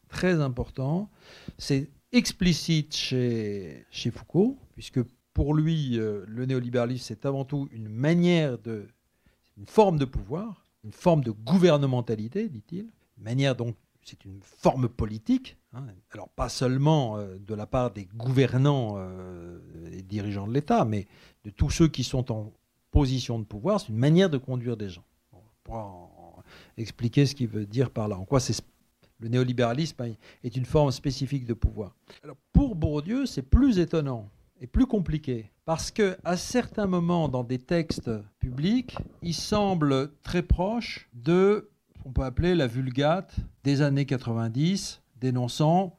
[SPEAKER 3] très important. C'est explicite chez, chez Foucault, puisque pour lui, euh, le néolibéralisme, c'est avant tout une manière de. une forme de pouvoir, une forme de gouvernementalité, dit-il, manière donc c'est une forme politique, hein. alors pas seulement euh, de la part des gouvernants euh, et dirigeants de l'État, mais de tous ceux qui sont en position de pouvoir, c'est une manière de conduire des gens. on pourra expliquer ce qu'il veut dire par là, en quoi le néolibéralisme hein, est une forme spécifique de pouvoir. Pour Bourdieu, c'est plus étonnant et plus compliqué parce que à certains moments dans des textes publics, il semble très proche de on peut appeler la vulgate des années 90, dénonçant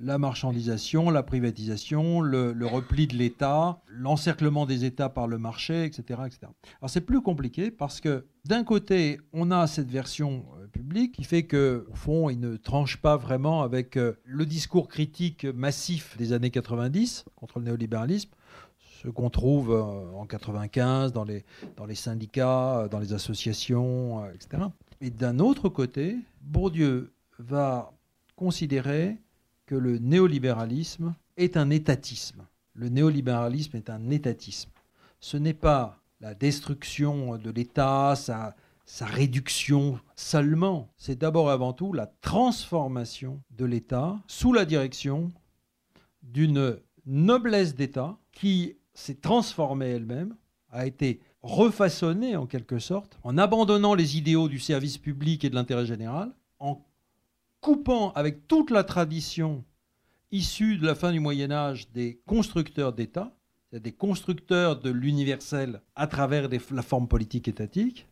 [SPEAKER 3] la marchandisation, la privatisation, le, repli de l'État, l'encerclement des États par le marché, etc. etc. Alors c'est plus compliqué parce que d'un côté, on a cette version euh, publique qui fait que, au fond, il ne tranche pas vraiment avec euh, le discours critique massif des années 90 contre le néolibéralisme, ce qu'on trouve euh, en 95 dans les, dans les syndicats, dans les associations, etc. Et d'un autre côté, Bourdieu va considérer que le néolibéralisme est un étatisme. Le néolibéralisme est un étatisme. Ce n'est pas la destruction de l'État, sa, réduction seulement. C'est d'abord et avant tout la transformation de l'État sous la direction d'une noblesse d'État qui s'est transformée elle-même, a été refaçonner en quelque sorte, en abandonnant les idéaux du service public et de l'intérêt général, en coupant avec toute la tradition issue de la fin du Moyen Âge des constructeurs d'État, des constructeurs de l'universel à travers la forme politique étatique,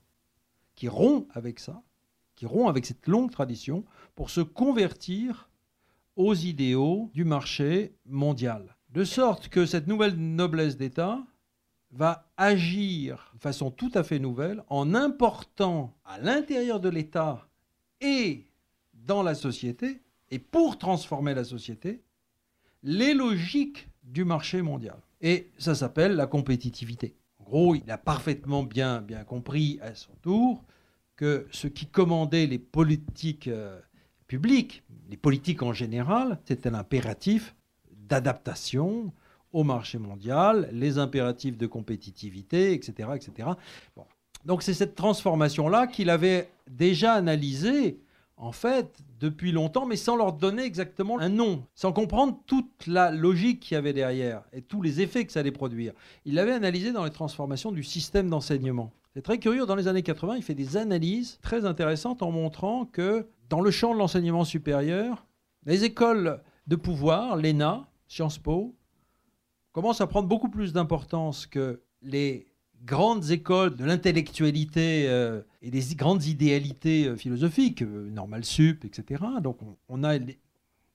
[SPEAKER 3] qui rompt avec ça, qui rompt avec cette longue tradition pour se convertir aux idéaux du marché mondial. De sorte que cette nouvelle noblesse d'État va agir de façon tout à fait nouvelle en important à l'intérieur de l'État et dans la société, et pour transformer la société, les logiques du marché mondial. Et ça s'appelle la compétitivité. En gros, il a parfaitement bien, bien compris à son tour que ce qui commandait les politiques euh, publiques, les politiques en général, c'était l'impératif d'adaptation, au marché mondial, les impératifs de compétitivité, etc. etc. Donc c'est cette transformation-là qu'il avait déjà analysée en fait, depuis longtemps, mais sans leur donner exactement un nom, sans comprendre toute la logique qu'il y avait derrière et tous les effets que ça allait produire. Il l'avait analysé dans les transformations du système d'enseignement. C'est très curieux, dans les années 80, il fait des analyses très intéressantes en montrant que dans le champ de l'enseignement supérieur, les écoles de pouvoir, l'ENA, Sciences Po, commencent à prendre beaucoup plus d'importance que les grandes écoles de l'intellectualité euh, et des grandes idéalités euh, philosophiques, euh, Normal Sup, etc. Donc on, a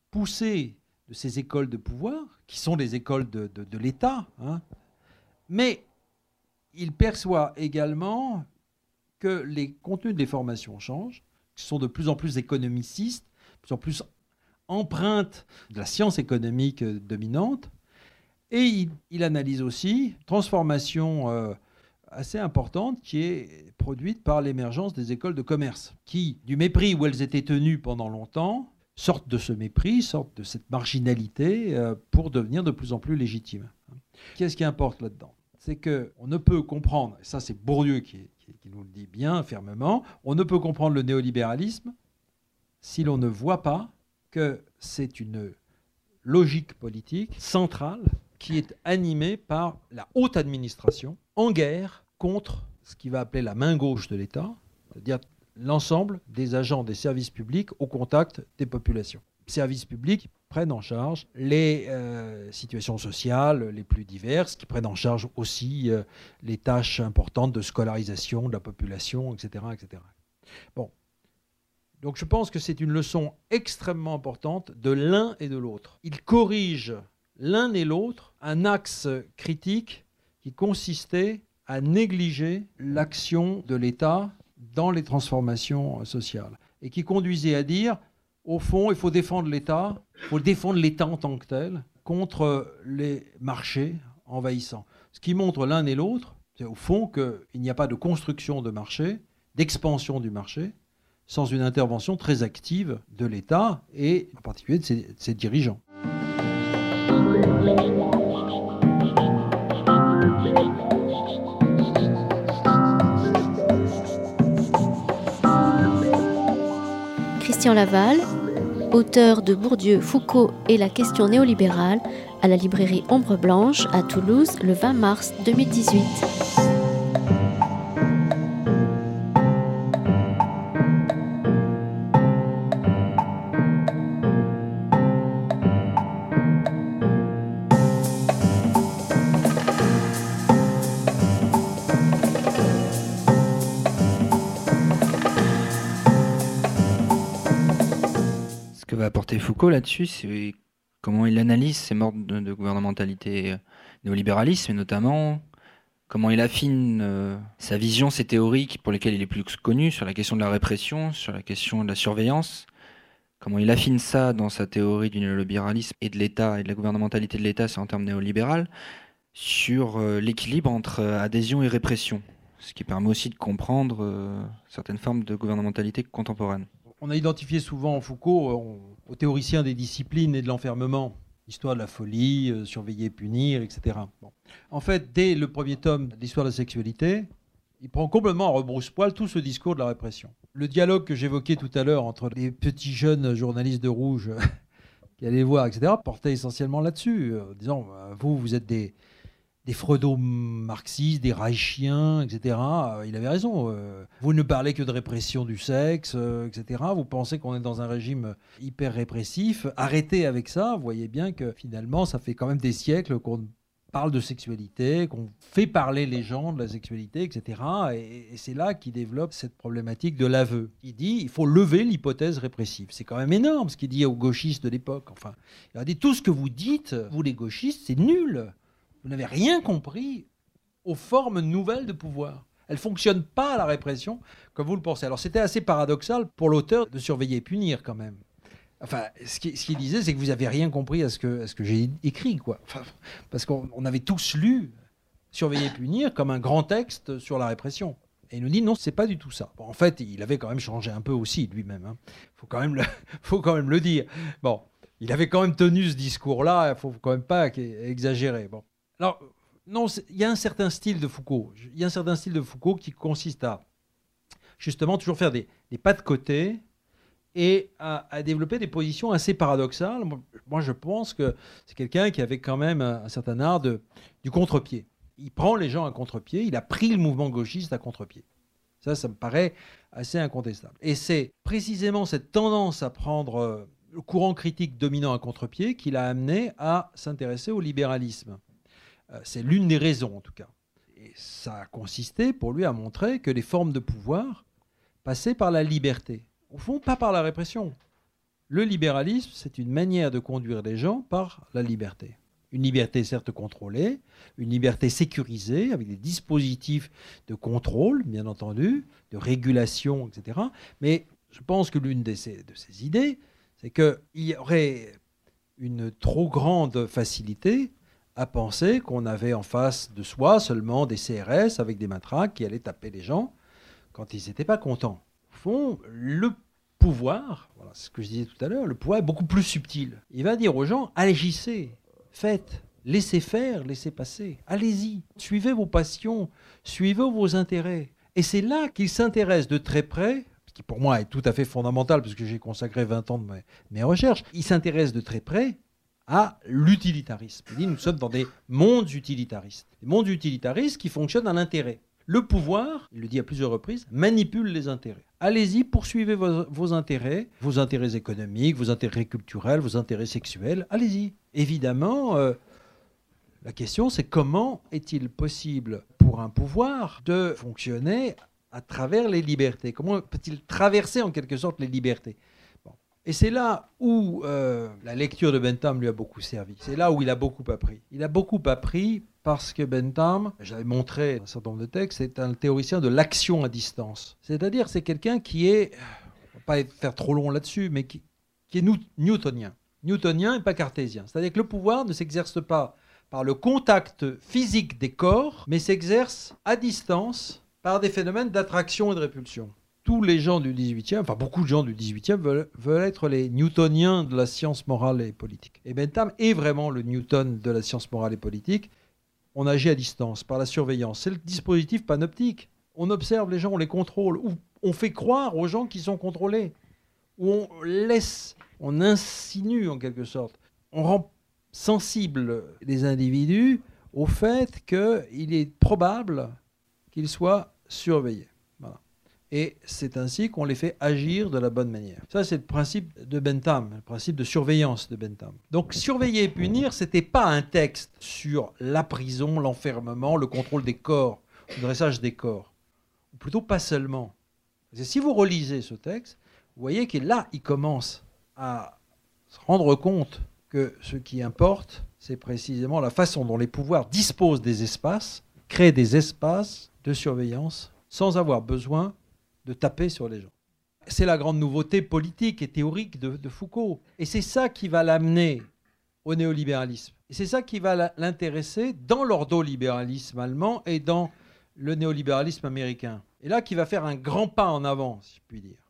[SPEAKER 3] poussé de ces écoles de pouvoir, qui sont des écoles de, l'État, hein. mais il perçoit également que les contenus des formations changent, qui sont de plus en plus économicistes, de plus en plus empreintes de la science économique dominante, et il, analyse aussi transformation assez importante qui est produite par l'émergence des écoles de commerce, qui, du mépris où elles étaient tenues pendant longtemps, sortent de ce mépris, sortent de cette marginalité euh, pour devenir de plus en plus légitimes. Qu'est-ce qui importe là-dedans? C'est qu'on ne peut comprendre, et ça c'est Bourdieu qui nous le dit bien fermement, on ne peut comprendre le néolibéralisme si l'on ne voit pas que c'est une logique politique centrale qui est animée par la haute administration en guerre contre ce qui va appeler la main gauche de l'État, c'est-à-dire l'ensemble des agents des services publics au contact des populations. Services publics prennent en charge les euh, situations sociales les plus diverses, qui prennent en charge aussi euh, les tâches importantes de scolarisation de la population, etc. etc. Bon. Donc je pense que c'est une leçon extrêmement importante de l'un et de l'autre. Il corrige l'un et l'autre un axe critique qui consistait à négliger l'action de l'État dans les transformations sociales et qui conduisait à dire, au fond, il faut défendre l'État, il faut défendre l'État en tant que tel contre les marchés envahissants. Ce qui montre l'un et l'autre, c'est au fond qu'il n'y a pas de construction de marché, d'expansion du marché, sans une intervention très active de l'État et en particulier de ses dirigeants.
[SPEAKER 1] Christian Laval, auteur de Bourdieu, Foucault et la question néolibérale, à la librairie Ombre Blanche à Toulouse le 20 mars 2018.
[SPEAKER 2] Foucault là-dessus, c'est comment il analyse ces morts de, gouvernementalité euh, néolibéralisme et notamment comment il affine euh, sa vision, ses théories pour lesquelles il est plus connu sur la question de la répression, sur la question de la surveillance. Comment il affine ça dans sa théorie du néolibéralisme et de l'État et de la gouvernementalité de l'État, c'est en termes néolibéral, sur euh, l'équilibre entre adhésion et répression, ce qui permet aussi de comprendre certaines formes de gouvernementalité contemporaine
[SPEAKER 3] on a identifié souvent Foucault aux théoriciens des disciplines et de l'enfermement, histoire de la folie, euh, surveiller, punir, etc. En fait, dès le premier tome d'Histoire de la sexualité, il prend complètement à rebrousse-poil tout ce discours de la répression. Le dialogue que j'évoquais tout à l'heure entre les petits jeunes journalistes de rouge qui allaient voir, etc., portait essentiellement là-dessus, euh, en disant, bah, vous, vous êtes des, des freudo-marxistes, des reichiens, etc. Euh, il avait raison. Euh. vous ne parlez que de répression du sexe, euh, etc. Vous pensez qu'on est dans un régime hyper répressif. Arrêtez avec ça. Vous voyez bien que finalement, ça fait quand même des siècles qu'on parle de sexualité, qu'on fait parler les gens de la sexualité, etc. Et, c'est là qu'il développe cette problématique de l'aveu. Il dit il faut lever l'hypothèse répressive. C'est quand même énorme ce qu'il dit aux gauchistes de l'époque. Enfin, il a dit tout ce que vous dites, vous les gauchistes, c'est nul. Vous n'avez rien compris aux formes nouvelles de pouvoir. Elle ne fonctionne pas, la répression, comme vous le pensez. Alors c'était assez paradoxal pour l'auteur de surveiller et punir quand même. Enfin, ce qu'il disait, c'est que vous n'avez rien compris à ce que, j'ai écrit, quoi. parce qu'on avait tous lu Surveiller et punir comme un grand texte sur la répression. Et il nous dit non, c'est pas du tout ça. en fait, il avait quand même changé un peu aussi lui-même. Hein. faut, quand même le, faut quand même le dire. Bon, il avait quand même tenu ce discours-là, il faut quand même pas exagérer. Bon. Alors, non, il y a un certain style de Foucault. Il y a un certain style de Foucault qui consiste à justement toujours faire des, pas de côté et a, développé des positions assez paradoxales. Moi, je pense que c'est quelqu'un qui avait quand même un, certain art du contre-pied. Il prend les gens à contre-pied, il a pris le mouvement gauchiste à contre-pied. Ça, ça me paraît assez incontestable. Et c'est précisément cette tendance à prendre euh, le courant critique dominant à contre-pied qui l'a amené à s'intéresser au libéralisme. Euh, c'est l'une des raisons, en tout cas. Et ça a consisté pour lui à montrer que les formes de pouvoir passaient par la liberté. Au fond, pas par la répression. Le libéralisme, c'est une manière de conduire les gens par la liberté. Une liberté certes contrôlée, une liberté sécurisée, avec des dispositifs de contrôle, bien entendu, de régulation, etc. Mais je pense que l'une de ces, de ces idées, c'est qu'il y aurait une trop grande facilité à penser qu'on avait en face de soi seulement des CRS avec des matraques qui allaient taper les gens quand ils n'étaient pas contents fond, le pouvoir, voilà ce que je disais tout à l'heure, le pouvoir est beaucoup plus subtil. Il va dire aux gens, agissez, faites, laissez faire, laissez passer, allez-y, suivez vos passions, suivez vos intérêts. Et c'est là qu'il s'intéresse de très près, ce qui pour moi est tout à fait fondamental, parce que j'ai consacré 20 ans de mes, recherches, il s'intéresse de très près à l'utilitarisme. Il dit, nous sommes dans des mondes utilitaristes. Des mondes utilitaristes qui fonctionnent à l'intérêt. Le pouvoir, il le dit à plusieurs reprises, manipule les intérêts. Allez-y, poursuivez vos, intérêts, vos intérêts économiques, vos intérêts culturels, vos intérêts sexuels. Allez-y. Évidemment, euh, la question c'est comment est-il possible pour un pouvoir de fonctionner à travers les libertés? Comment peut-il traverser en quelque sorte les libertés? Et c'est là où euh, la lecture de Bentham lui a beaucoup servi. C'est là où il a beaucoup appris. Il a beaucoup appris parce que Bentham, j'avais montré un certain nombre de textes, c'est un théoricien de l'action à distance. C'est-à-dire, c'est quelqu'un qui est, on va pas faire trop long là-dessus, mais qui, est newtonien. Newtonien et pas cartésien. C'est-à-dire que le pouvoir ne s'exerce pas par le contact physique des corps, mais s'exerce à distance par des phénomènes d'attraction et de répulsion. Tous les gens du 18e, enfin beaucoup de gens du 18e veulent, être les newtoniens de la science morale et politique. Et Bentham est vraiment le Newton de la science morale et politique on agit à distance, par la surveillance. C'est le dispositif panoptique. On observe les gens, on les contrôle, ou on fait croire aux gens qui sont contrôlés, ou on laisse, on insinue en quelque sorte, on rend sensible les individus au fait qu'il est probable qu'ils soient surveillés. Et c'est ainsi qu'on les fait agir de la bonne manière. Ça, c'est le principe de Bentham, le principe de surveillance de Bentham. Donc, surveiller et punir, ce n'était pas un texte sur la prison, l'enfermement, le contrôle des corps, le dressage des corps. Ou plutôt pas seulement. si vous relisez ce texte, vous voyez que là, il commence à se rendre compte que ce qui importe, c'est précisément la façon dont les pouvoirs disposent des espaces, créent des espaces de surveillance sans avoir besoin de taper sur les gens. C'est la grande nouveauté politique et théorique de, Foucault. Et c'est ça qui va l'amener au néolibéralisme. Et c'est ça qui va l'intéresser dans l'ordolibéralisme allemand et dans le néolibéralisme américain. Et là, qui va faire un grand pas en avant, si je puis dire.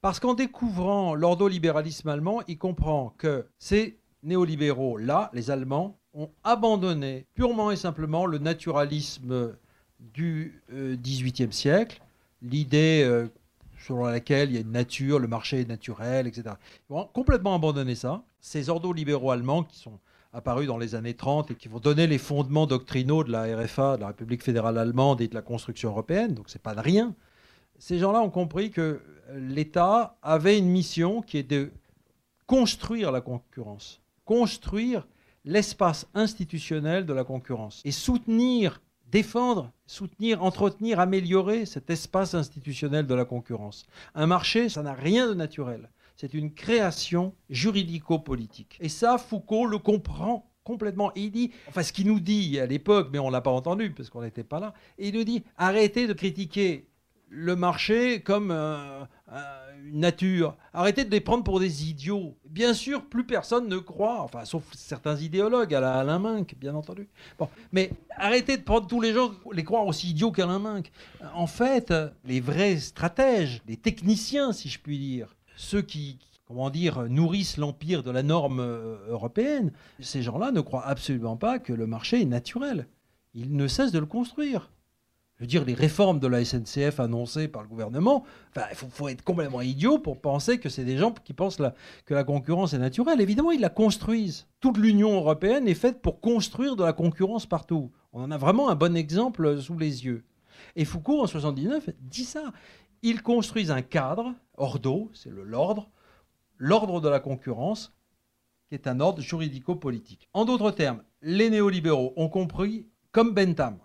[SPEAKER 3] Parce qu'en découvrant l'ordolibéralisme allemand, il comprend que ces néolibéraux-là, les Allemands, ont abandonné purement et simplement le naturalisme du XVIIIe euh, siècle l'idée euh, selon laquelle il y a une nature, le marché est naturel, etc. Ils vont complètement abandonner ça. Ces ordo-libéraux allemands qui sont apparus dans les années 30 et qui vont donner les fondements doctrinaux de la RFA, de la République fédérale allemande et de la construction européenne, donc c'est pas de rien. Ces gens-là ont compris que l'État avait une mission qui est de construire la concurrence, construire l'espace institutionnel de la concurrence et soutenir défendre, soutenir, entretenir, améliorer cet espace institutionnel de la concurrence. Un marché, ça n'a rien de naturel. C'est une création juridico-politique. Et ça, Foucault le comprend complètement. il dit, enfin ce qu'il nous dit à l'époque, mais on ne l'a pas entendu parce qu'on n'était pas là, il nous dit, arrêtez de critiquer le marché comme une nature. Arrêtez de les prendre pour des idiots. Bien sûr, plus personne ne croit, enfin, sauf certains idéologues, à la Alain Minck, bien entendu. Bon, mais arrêtez de prendre tous les gens, les croire aussi idiots qu'Alain Minck. En fait, les vrais stratèges, les techniciens, si je puis dire, ceux qui, comment dire, nourrissent l'empire de la norme euh, européenne, ces gens-là ne croient absolument pas que le marché est naturel. Ils ne cessent de le construire. Je veux dire, les réformes de la SNCF annoncées par le gouvernement, il faut, être complètement idiot pour penser que c'est des gens qui pensent que la concurrence est naturelle. Évidemment, ils la construisent. Toute l'Union européenne est faite pour construire de la concurrence partout. On en a vraiment un bon exemple sous les yeux. Et Foucault, en 79, dit ça. Ils construisent un cadre, ordo, c'est l'ordre, l'ordre de la concurrence, qui est un ordre juridico-politique. En d'autres termes, les néolibéraux ont compris, comme Bentham,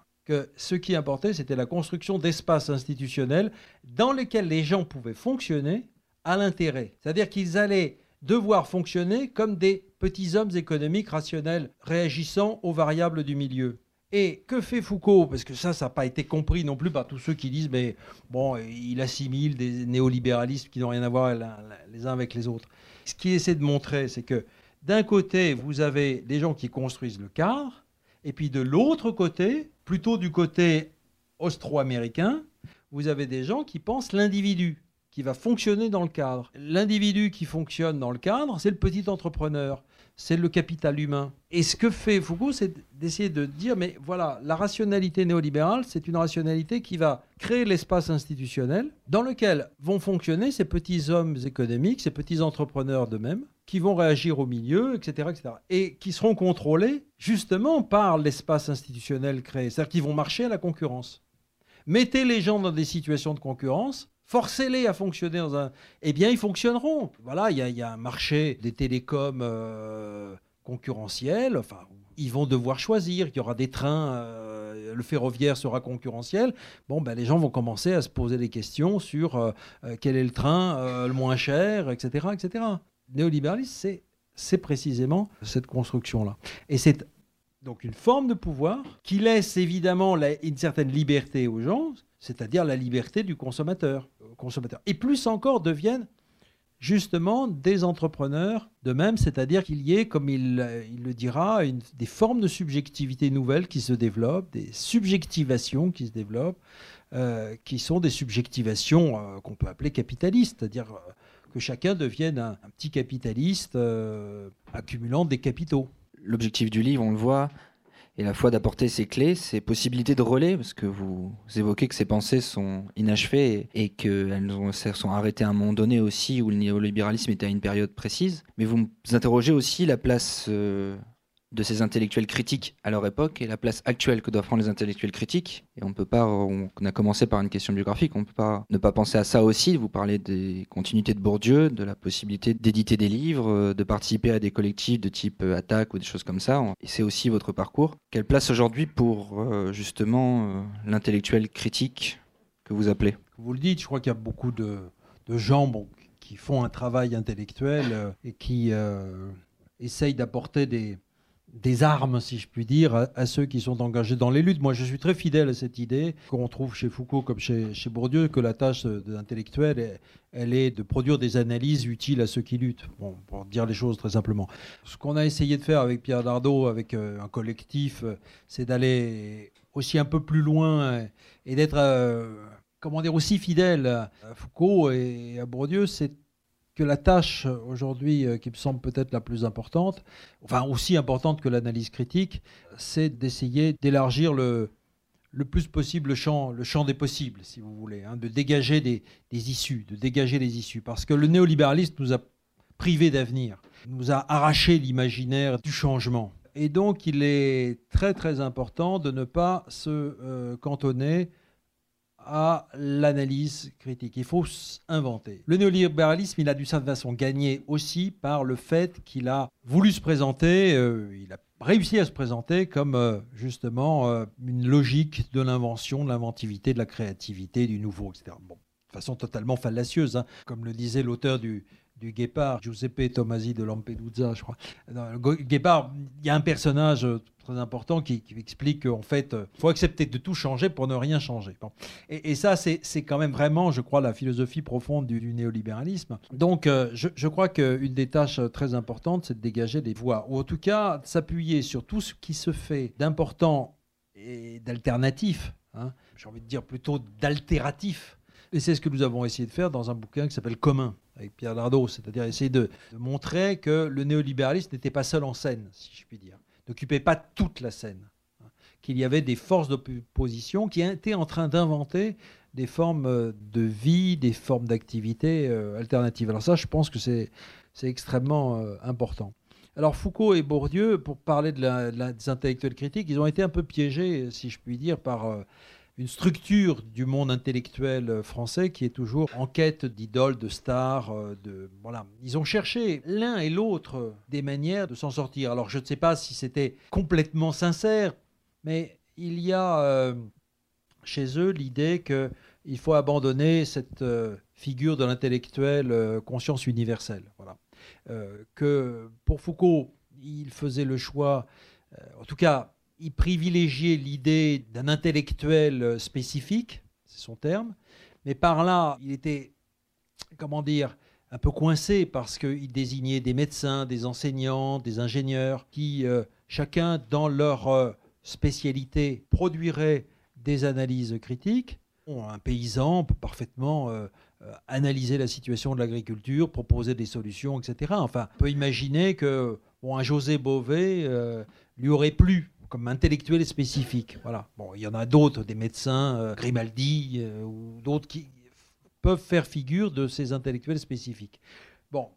[SPEAKER 3] ce qui importait, c'était la construction d'espaces institutionnels dans lesquels les gens pouvaient fonctionner à l'intérêt. C'est-à-dire qu'ils allaient devoir fonctionner comme des petits hommes économiques rationnels réagissant aux variables du milieu. Et que fait Foucault? Parce que ça, ça n'a pas été compris non plus par tous ceux qui disent, mais bon, il assimile des néolibéralistes qui n'ont rien à voir les uns avec les autres. Ce qu'il essaie de montrer, c'est que d'un côté, vous avez des gens qui construisent le cadre, et puis de l'autre côté, plutôt du côté austro-américain, vous avez des gens qui pensent l'individu, qui va fonctionner dans le cadre. L'individu qui fonctionne dans le cadre, c'est le petit entrepreneur, c'est le capital humain. Et ce que fait Foucault, c'est d'essayer de dire, mais voilà, la rationalité néolibérale, c'est une rationalité qui va créer l'espace institutionnel dans lequel vont fonctionner ces petits hommes économiques, ces petits entrepreneurs d'eux-mêmes, qui vont réagir au milieu, etc., etc. Et qui seront contrôlés justement par l'espace institutionnel créé. C'est-à-dire qu'ils vont marcher à la concurrence. Mettez les gens dans des situations de concurrence, forcez-les à fonctionner dans un... Eh bien, ils fonctionneront. Voilà, il y, a un marché des télécoms euh, concurrentiels. Enfin, ils vont devoir choisir. Il y aura des trains, euh, le ferroviaire sera concurrentiel. Bon, ben, les gens vont commencer à se poser des questions sur euh, quel est le train le moins cher, etc., etc néolibéralisme, c'est précisément cette construction-là. Et c'est donc une forme de pouvoir qui laisse évidemment une certaine liberté aux gens, c'est-à-dire la liberté du consommateur, consommateur. Et plus encore deviennent justement des entrepreneurs de même, c'est-à-dire qu'il y ait, comme il, le dira, des formes de subjectivité nouvelles qui se développent, des subjectivations qui se développent, euh, qui sont des subjectivations euh, qu'on peut appeler capitalistes, c'est-à-dire euh, que chacun devienne un, petit capitaliste euh, accumulant des capitaux.
[SPEAKER 2] L'objectif du livre, on le voit, est la fois d'apporter ces clés, ces possibilités de relais, parce que vous évoquez que ces pensées sont inachevées et qu'elles sont arrêtées à un moment donné aussi où le néolibéralisme était à une période précise. Mais vous vous interrogez aussi la place euh, de ces intellectuels critiques à leur époque et la place actuelle que doivent prendre les intellectuels critiques. Et on peut pas, on a commencé par une question biographique, on peut pas ne pas penser à ça aussi. Vous parlez des continuités de Bourdieu, de la possibilité d'éditer des livres, de participer à des collectifs de type euh, attaque ou des choses comme ça. C'est aussi votre parcours. Quelle place aujourd'hui pour euh, justement euh, l'intellectuel critique que vous appelez?
[SPEAKER 3] Vous le dites, je crois qu'il y a beaucoup de, gens qui font un travail intellectuel et qui essayent d'apporter des, des armes, si je puis dire, à, ceux qui sont engagés dans les luttes. Moi, je suis très fidèle à cette idée qu'on trouve chez Foucault comme chez, Bourdieu, que la tâche de l'intellectuel, elle est de produire des analyses utiles à ceux qui luttent, bon, pour dire les choses très simplement. Ce qu'on a essayé de faire avec Pierre Dardot, avec euh, un collectif, euh, c'est d'aller aussi un peu plus loin et d'être, euh, comment dire, aussi fidèle à Foucault et à Bourdieu, la tâche aujourd'hui euh, qui me semble peut-être la plus importante, enfin aussi importante que l'analyse critique, c'est d'essayer d'élargir le, le plus possible le champ, le champ des possibles, si vous voulez, hein, de dégager des, issues, de dégager les issues. Parce que le néolibéralisme nous a privés d'avenir, nous a arraché l'imaginaire du changement. Et donc il est très très important de ne pas se euh, cantonner à l'analyse critique. Il faut inventer. Le néolibéralisme, il a d'une certaine façon gagné aussi par le fait qu'il a voulu se présenter, euh, il a réussi à se présenter comme euh, justement euh, une logique de l'invention, de l'inventivité, de la créativité, du nouveau, etc. Bon, de façon totalement fallacieuse, hein. comme le disait l'auteur du, du Guépard, Giuseppe Tomasi de Lampedusa, je crois. Le Guépard, il y a un personnage très important qui, explique qu'en fait, il euh, faut accepter de tout changer pour ne rien changer. Et, ça, c'est quand même vraiment, je crois, la philosophie profonde du, néolibéralisme. Donc, euh, je, crois qu'une des tâches très importantes, c'est de dégager des voies, ou en tout cas, s'appuyer sur tout ce qui se fait d'important et d'alternatif, hein. j'ai envie de dire plutôt d'altératif. Et c'est ce que nous avons essayé de faire dans un bouquin qui s'appelle Commun, avec Pierre Dardot, c'est-à-dire essayer de, montrer que le néolibéralisme n'était pas seul en scène, si je puis dire, n'occupait pas toute la scène, hein. qu'il y avait des forces d'opposition qui étaient en train d'inventer des formes euh, de vie, des formes d'activité euh, alternatives. Alors ça, je pense que c'est extrêmement euh, important. Alors Foucault et Bourdieu, pour parler de des intellectuels critiques, ils ont été un peu piégés, si je puis dire, par une structure du monde intellectuel français qui est toujours en quête d'idoles, de stars. De, voilà. Ils ont cherché l'un et l'autre des manières de s'en sortir. Alors je ne sais pas si c'était complètement sincère, mais il y a chez eux l'idée qu'il faut abandonner cette euh, figure de l'intellectuel euh, conscience universelle. Voilà. Euh, que pour Foucault, il faisait le choix, en tout cas, il privilégiait l'idée d'un intellectuel spécifique, c'est son terme, mais par là, il était, comment dire, un peu coincé parce qu'il désignait des médecins, des enseignants, des ingénieurs qui, chacun dans leur spécialité, produiraient des analyses critiques. Un paysan peut parfaitement euh, euh, analyser la situation de l'agriculture, proposer des solutions, etc. Enfin, on peut imaginer que José Bové euh, lui aurait plu comme intellectuel spécifique. Voilà. Bon, il y en a d'autres, des médecins, Grimaldi ou d'autres qui peuvent faire figure de ces intellectuels spécifiques. Bon,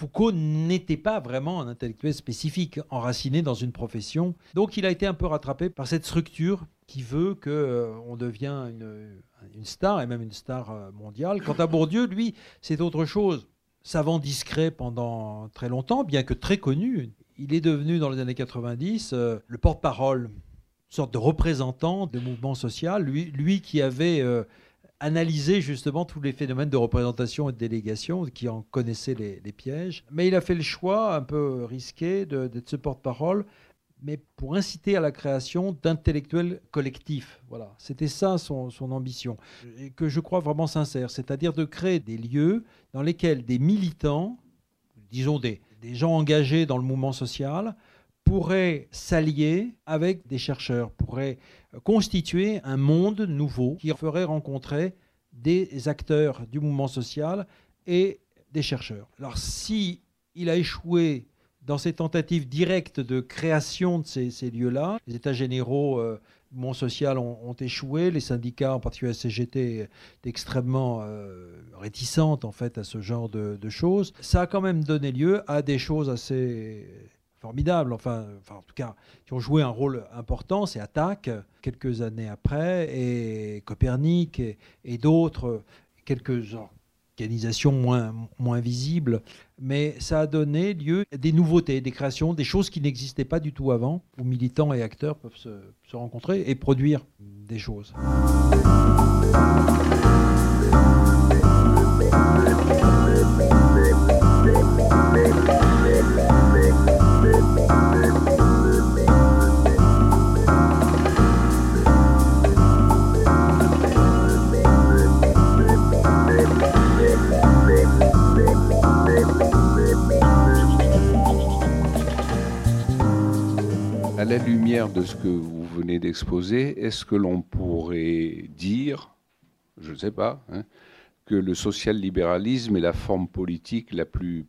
[SPEAKER 3] Foucault n'était pas vraiment un intellectuel spécifique, enraciné dans une profession. Donc il a été un peu rattrapé par cette structure qui veut qu'on euh, devienne une, star, et même une star euh, mondiale. Quant à Bourdieu, lui, c'est autre chose. Savant discret pendant très longtemps, bien que très connu, il est devenu dans les années 90 euh, le porte-parole, une sorte de représentant du mouvement social, lui, lui qui avait analyser justement tous les phénomènes de représentation et de délégation, qui en connaissaient les, pièges. Mais il a fait le choix un peu risqué d'être ce porte-parole, mais pour inciter à la création d'intellectuels collectifs. Voilà, c'était ça son, ambition, et que je crois vraiment sincère, c'est-à-dire de créer des lieux dans lesquels des militants, disons des, des gens engagés dans le mouvement social, pourraient s'allier avec des chercheurs, pourraient constituer un monde nouveau qui ferait rencontrer des acteurs du mouvement social et des chercheurs. Alors si il a échoué dans ses tentatives directes de création de ces, lieux-là, les États généraux euh, du mouvement social ont, échoué, les syndicats, en particulier la CGT, est extrêmement euh, en fait à ce genre de, choses. Ça a quand même donné lieu à des choses assez formidables, enfin, en tout cas, qui ont joué un rôle important. C'est Attaque, quelques années après, et Copernic, et, d'autres, quelques organisations moins, moins visibles. Mais ça a donné lieu à des nouveautés, des créations, des choses qui n'existaient pas du tout avant, où militants et acteurs peuvent se, se rencontrer et produire des choses.
[SPEAKER 4] La lumière de ce que vous venez d'exposer, est-ce que l'on pourrait dire, je ne sais pas, hein, que le social-libéralisme est la forme politique la plus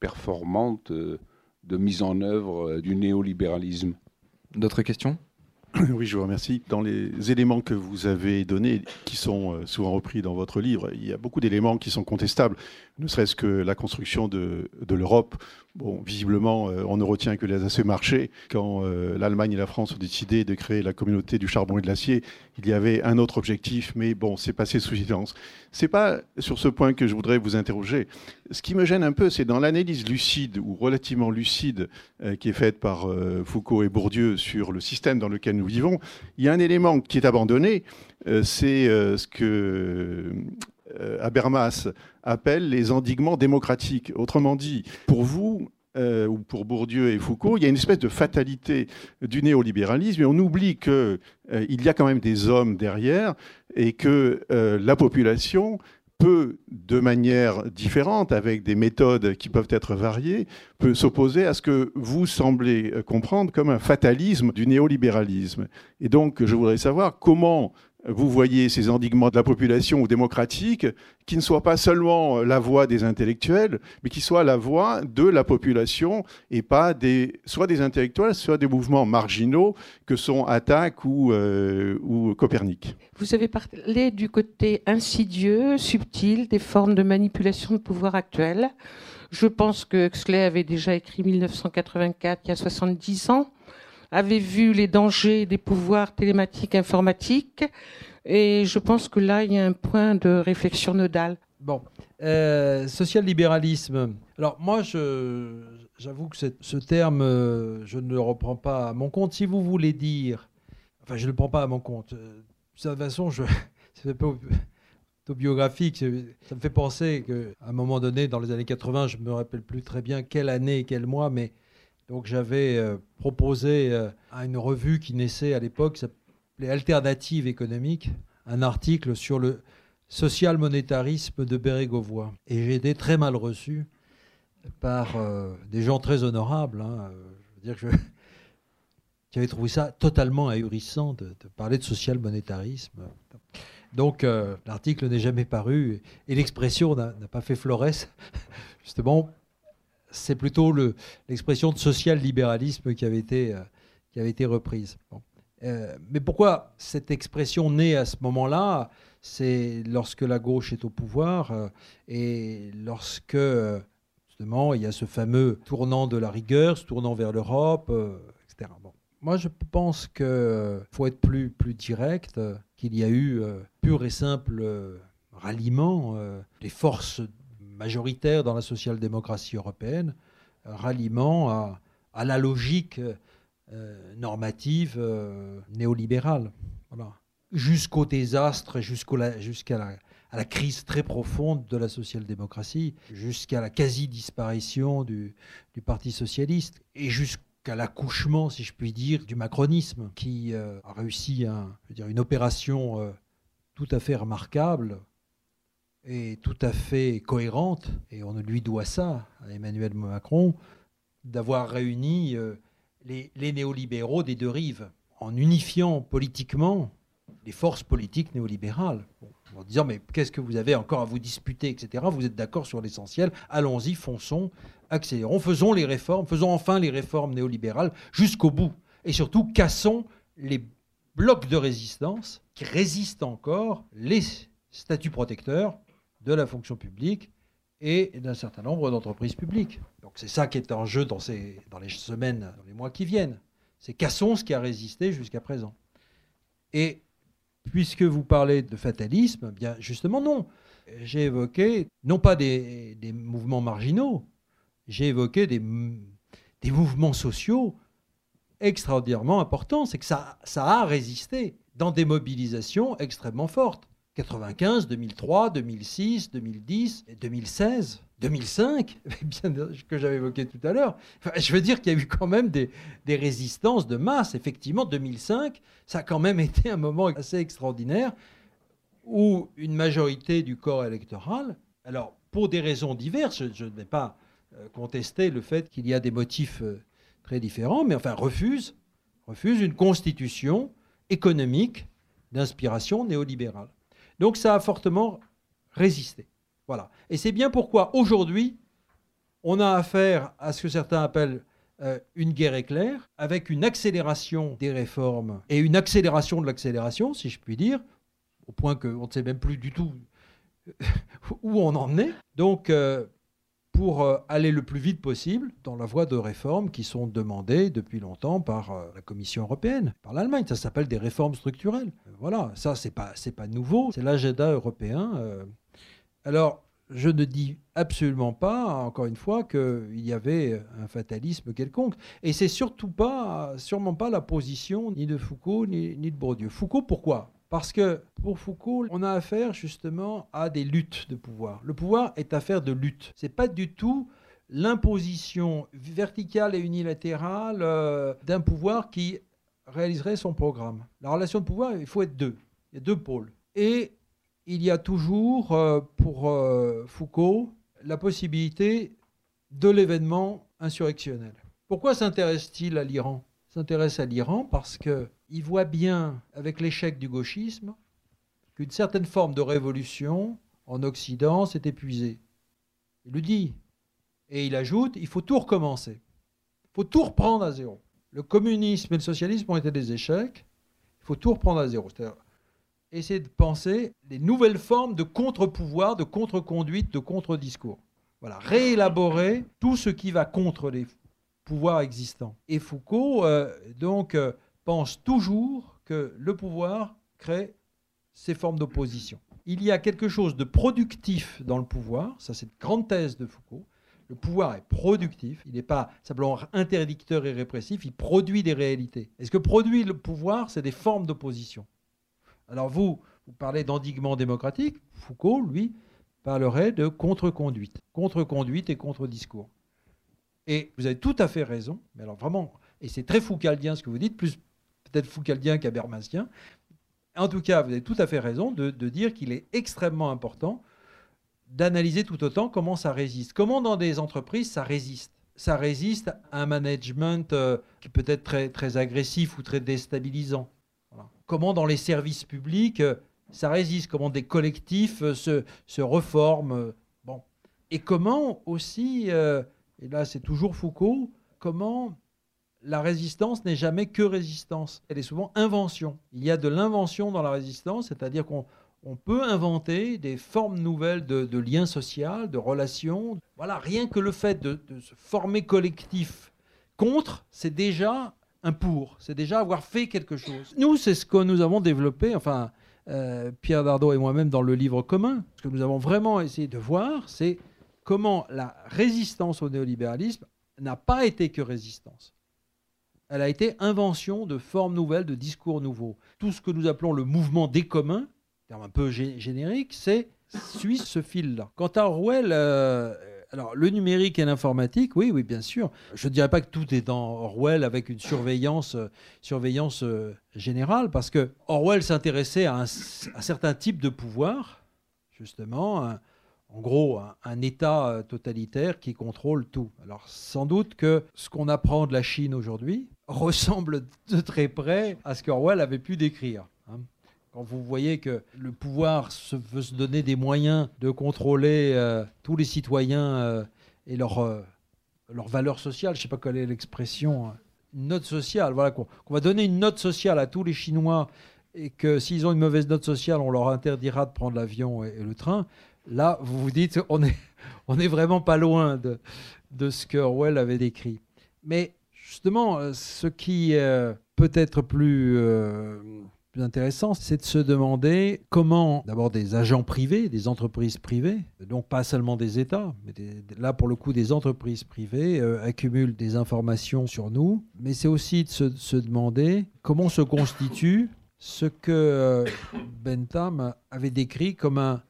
[SPEAKER 4] performante euh, de mise en œuvre euh, du néolibéralisme?
[SPEAKER 2] D'autres questions?
[SPEAKER 5] Oui, je vous remercie. Dans les éléments que vous avez donnés, qui sont euh, souvent repris dans votre livre, il y a beaucoup d'éléments qui sont contestables, ne serait-ce que la construction de, l'Europe. Bon, visiblement, euh, on ne retient que les assez marchés. Quand euh, l'Allemagne et la France ont décidé de créer la communauté du charbon et de l'acier, il y avait un autre objectif, mais bon, c'est passé sous silence. C'est pas sur ce point que je voudrais vous interroger. Ce qui me gêne un peu, c'est dans l'analyse lucide ou relativement lucide qui est faite par Foucault et Bourdieu sur le système dans lequel nous vivons, il y a un élément qui est abandonné, euh, c'est euh, ce que euh, Habermas appelle les endiguements démocratiques. Autrement dit, pour vous, ou pour Bourdieu et Foucault, il y a une espèce de fatalité du néolibéralisme et on oublie qu'il il y a quand même des hommes derrière et que la population peut, de manière différente, avec des méthodes qui peuvent être variées, peut s'opposer à ce que vous semblez comprendre comme un fatalisme du néolibéralisme. Et donc, je voudrais savoir comment vous voyez ces endiguements de la population ou démocratique qui ne soient pas seulement la voix des intellectuels, mais qui soient la voix de la population et pas des, soit des intellectuels, soit des mouvements marginaux que sont Attaque ou, euh, ou Copernic.
[SPEAKER 6] Vous avez parlé du côté insidieux, subtil des formes de manipulation de pouvoir actuelles. Je pense que Huxley avait déjà écrit 1984, il y a 70 ans avait vu les dangers des pouvoirs télématiques informatiques. Et je pense que là, il y a un point de réflexion nodale.
[SPEAKER 3] Bon, euh, social-libéralisme. Alors moi, j'avoue que ce terme, euh, je ne le reprends pas à mon compte. Si vous voulez dire, enfin, je ne le prends pas à mon compte. Euh, de toute façon, c'est un peu autobiographique. Ça me fait penser qu'à un moment donné, dans les années 80, je me rappelle plus très bien quelle année et quel mois, mais donc j'avais euh, proposé euh, à une revue qui naissait à l'époque, s'appelait Alternative économique, un article sur le social-monétarisme de Bérégovoy. Et j'ai été très mal reçu par euh, des gens très honorables. Hein. Je veux dire que qui avaient trouvé ça totalement ahurissant de, parler de social-monétarisme. Donc l'article n'est jamais paru et l'expression n'a pas fait florès, justement c'est plutôt l'expression de social-libéralisme qui, avait été, euh, qui avait été reprise. Euh, mais pourquoi cette expression naît à ce moment-là? C'est lorsque la gauche est au pouvoir euh, et lorsque, justement, il y a ce fameux tournant de la rigueur, ce tournant vers l'Europe, etc. Bon. Moi, je pense qu'il faut être plus, plus direct, qu'il y a eu pur et simple ralliement des forces majoritaire dans la social-démocratie européenne, ralliement à, la logique euh, normative euh, néolibérale. Voilà. Jusqu'au désastre, jusqu'à la, à la crise très profonde de la social-démocratie, jusqu'à la quasi-disparition du, Parti socialiste et jusqu'à l'accouchement, si je puis dire, du macronisme, qui euh, a réussi dire, une opération tout à fait remarquable est tout à fait cohérente, et on lui doit ça à Emmanuel Macron, d'avoir réuni euh, les, néolibéraux des deux rives, en unifiant politiquement les forces politiques néolibérales. en disant, mais qu'est-ce que vous avez encore à vous disputer, etc. Vous êtes d'accord sur l'essentiel, allons-y, fonçons, accélérons, faisons les réformes, faisons enfin les réformes néolibérales jusqu'au bout. Et surtout, cassons les blocs de résistance qui résistent encore, les statuts protecteurs, de la fonction publique et d'un certain nombre d'entreprises publiques. Donc c'est ça qui est en jeu dans, les semaines, dans les mois qui viennent. C'est cassons ce qui a résisté jusqu'à présent. Et puisque vous parlez de fatalisme, eh bien justement non. J'ai évoqué non pas des, mouvements marginaux, j'ai évoqué des, des, mouvements sociaux extraordinairement importants. C'est que ça, ça a résisté dans des mobilisations extrêmement fortes. 95, 2003, 2006, 2010, 2016, 2005, bien que j'avais évoqué tout à l'heure. je veux dire qu'il y a eu quand même des, résistances de masse. Effectivement, 2005, ça a quand même été un moment assez extraordinaire où une majorité du corps électoral, alors pour des raisons diverses, je, ne vais pas euh, contester le fait qu'il y a des motifs euh, très différents, mais enfin refuse, refuse une constitution économique d'inspiration néolibérale. Donc ça a fortement résisté. Voilà. Et c'est bien pourquoi aujourd'hui, on a affaire à ce que certains appellent euh, une guerre éclair, avec une accélération des réformes et une accélération de l'accélération, si je puis dire, au point qu'on ne sait même plus du tout où on en est. Donc, euh, pour euh, aller le plus vite possible dans la voie de réformes qui sont demandées depuis longtemps par euh, la Commission européenne, par l'Allemagne. Ça s'appelle des réformes structurelles. Voilà, ça, c'est pas, pas nouveau, c'est l'agenda européen. Euh. Alors, je ne dis absolument pas, encore une fois, qu'il y avait un fatalisme quelconque. Et c'est surtout pas, sûrement pas la position ni de Foucault ni, ni de Bourdieu. Foucault, pourquoi? Parce que pour Foucault, on a affaire justement à des luttes de pouvoir. Le pouvoir est affaire de lutte. C'est pas du tout l'imposition verticale et unilatérale euh, d'un pouvoir qui réaliserait son programme. La relation de pouvoir, il faut être deux. Il y a deux pôles. Et il y a toujours, euh, pour euh, Foucault, la possibilité de l'événement insurrectionnel. Pourquoi s'intéresse-t-il à l'Iran? S'intéresse à l'Iran parce que il voit bien, avec l'échec du gauchisme, qu'une certaine forme de révolution en Occident s'est épuisée. Il le dit. Et il ajoute, il faut tout recommencer. Il faut tout reprendre à zéro. Le communisme et le socialisme ont été des échecs. Il faut tout reprendre à zéro. C'est-à-dire essayer de penser les nouvelles formes de contre-pouvoir, de contre-conduite, de contre-discours. Voilà, réélaborer tout ce qui va contre les pouvoirs existants. Et Foucault, euh, donc, euh, pense toujours que le pouvoir crée ces formes d'opposition. Il y a quelque chose de productif dans le pouvoir, ça c'est une grande thèse de Foucault. Le pouvoir est productif, il n'est pas simplement interdicteur et répressif, il produit des réalités. Et ce que produit le pouvoir, c'est des formes d'opposition? Alors vous, vous parlez d'endiguement démocratique, Foucault, lui, parlerait de contre-conduite. Contre-conduite et contre-discours. Et vous avez tout à fait raison, mais alors vraiment, et c'est très foucaldien ce que vous dites, plus peut-être foucaldien qu'abermasien. En tout cas, vous avez tout à fait raison de, dire qu'il est extrêmement important d'analyser tout autant comment ça résiste. Comment dans des entreprises ça résiste? Ça résiste à un management euh, qui peut être très, très agressif ou très déstabilisant. Comment dans les services publics euh, ça résiste? Comment des collectifs euh, se, se reforment? Bon. Et comment aussi, et là c'est toujours Foucault, comment la résistance n'est jamais que résistance. Elle est souvent invention. Il y a de l'invention dans la résistance, c'est-à-dire qu'on peut inventer des formes nouvelles de, liens sociaux, de relations. Voilà, rien que le fait de, se former collectif contre, c'est déjà un pour, c'est déjà avoir fait quelque chose. Nous, c'est ce que nous avons développé, enfin, euh, Pierre Dardot et moi-même dans le livre commun. Ce que nous avons vraiment essayé de voir, c'est comment la résistance au néolibéralisme n'a pas été que résistance elle a été invention de formes nouvelles, de discours nouveaux. Tout ce que nous appelons le mouvement des communs, terme un peu générique, c'est suit ce fil-là. Quant à Orwell, euh, alors le numérique et l'informatique, oui, oui, bien sûr. Je ne dirais pas que tout est dans Orwell avec une surveillance, euh, surveillance euh, générale, parce que Orwell s'intéressait à un, certain type de pouvoir, justement. en gros, un, État totalitaire qui contrôle tout. Alors sans doute que ce qu'on apprend de la Chine aujourd'hui, ressemble de très près à ce qu'Orwell avait pu décrire. Hein. Quand vous voyez que le pouvoir veut se donner des moyens de contrôler euh, tous les citoyens euh, et leur, euh, leur valeur sociale, je ne sais pas quelle est l'expression, hein. une note sociale, voilà, qu'on va donner une note sociale à tous les Chinois et que s'ils ont une mauvaise note sociale, on leur interdira de prendre l'avion et, le train. Là, vous vous dites, on n'est on est vraiment pas loin de, de ce que Orwell avait décrit. Mais Justement, euh, ce qui euh, peut être euh, plus intéressant, c'est de se demander comment d'abord des agents privés, des entreprises privées, donc pas seulement des États, mais là pour le coup des entreprises privées accumulent des informations sur nous, mais c'est aussi de se, demander comment se constitue ce que Bentham avait décrit comme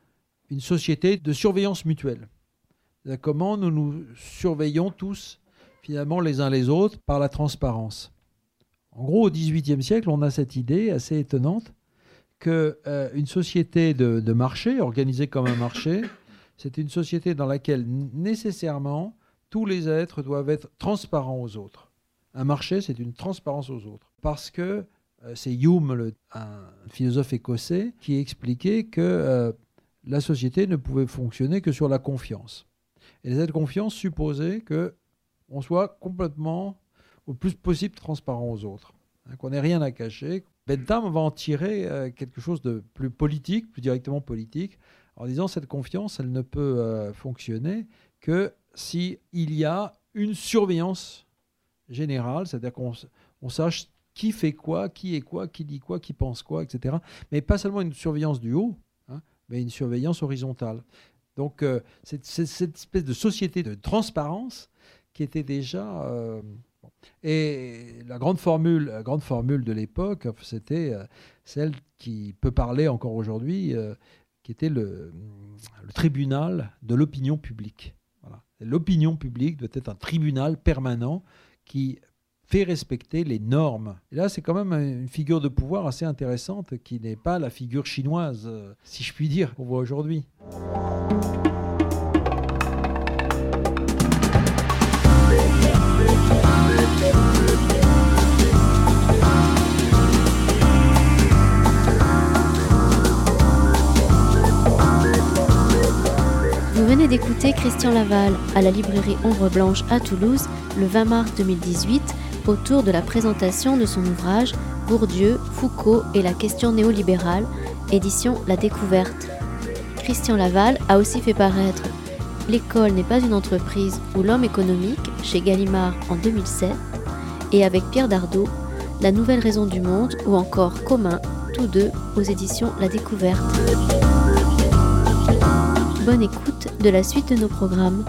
[SPEAKER 3] une société de surveillance mutuelle. Comment nous nous surveillons tous finalement les uns les autres par la transparence. En gros, au XVIIIe siècle, on a cette idée assez étonnante qu'une euh, société de, marché, organisée comme un marché, c'est une société dans laquelle nécessairement tous les êtres doivent être transparents aux autres. Un marché, c'est une transparence aux autres. Parce que euh, c'est Hume, un philosophe écossais, qui expliquait que euh, la société ne pouvait fonctionner que sur la confiance. Et cette confiance supposait que on soit complètement, au plus possible, transparent aux autres. Hein, qu'on n'ait rien à cacher. Bentham va en tirer euh, quelque chose de plus politique, plus directement politique, en disant cette confiance, elle ne peut euh, fonctionner que s'il y a une surveillance générale, c'est-à-dire qu'on sache qui fait quoi, qui est quoi, qui dit quoi, qui pense quoi, etc. Mais pas seulement une surveillance du haut, hein, mais une surveillance horizontale. Donc euh, cette espèce de société de transparence qui était déjà. Euh, et la grande formule, la grande formule de l'époque, c'était euh, celle qui peut parler encore aujourd'hui, euh, qui était le, tribunal de l'opinion publique. L'opinion publique doit être un tribunal permanent qui fait respecter les normes. Et là, c'est quand même une figure de pouvoir assez intéressante qui n'est pas la figure chinoise, si je puis dire, qu'on voit aujourd'hui.
[SPEAKER 1] D'écouter Christian Laval à la librairie Ombre Blanche à Toulouse le 20 mars 2018 autour de la présentation de son ouvrage Bourdieu, Foucault et la question néolibérale, édition La Découverte. Christian Laval a aussi fait paraître L'école n'est pas une entreprise ou l'homme économique chez Gallimard en 2007 et avec Pierre Dardot, La nouvelle raison du monde ou encore Commun, tous deux aux éditions La Découverte. Bonne écoute de la suite de nos programmes.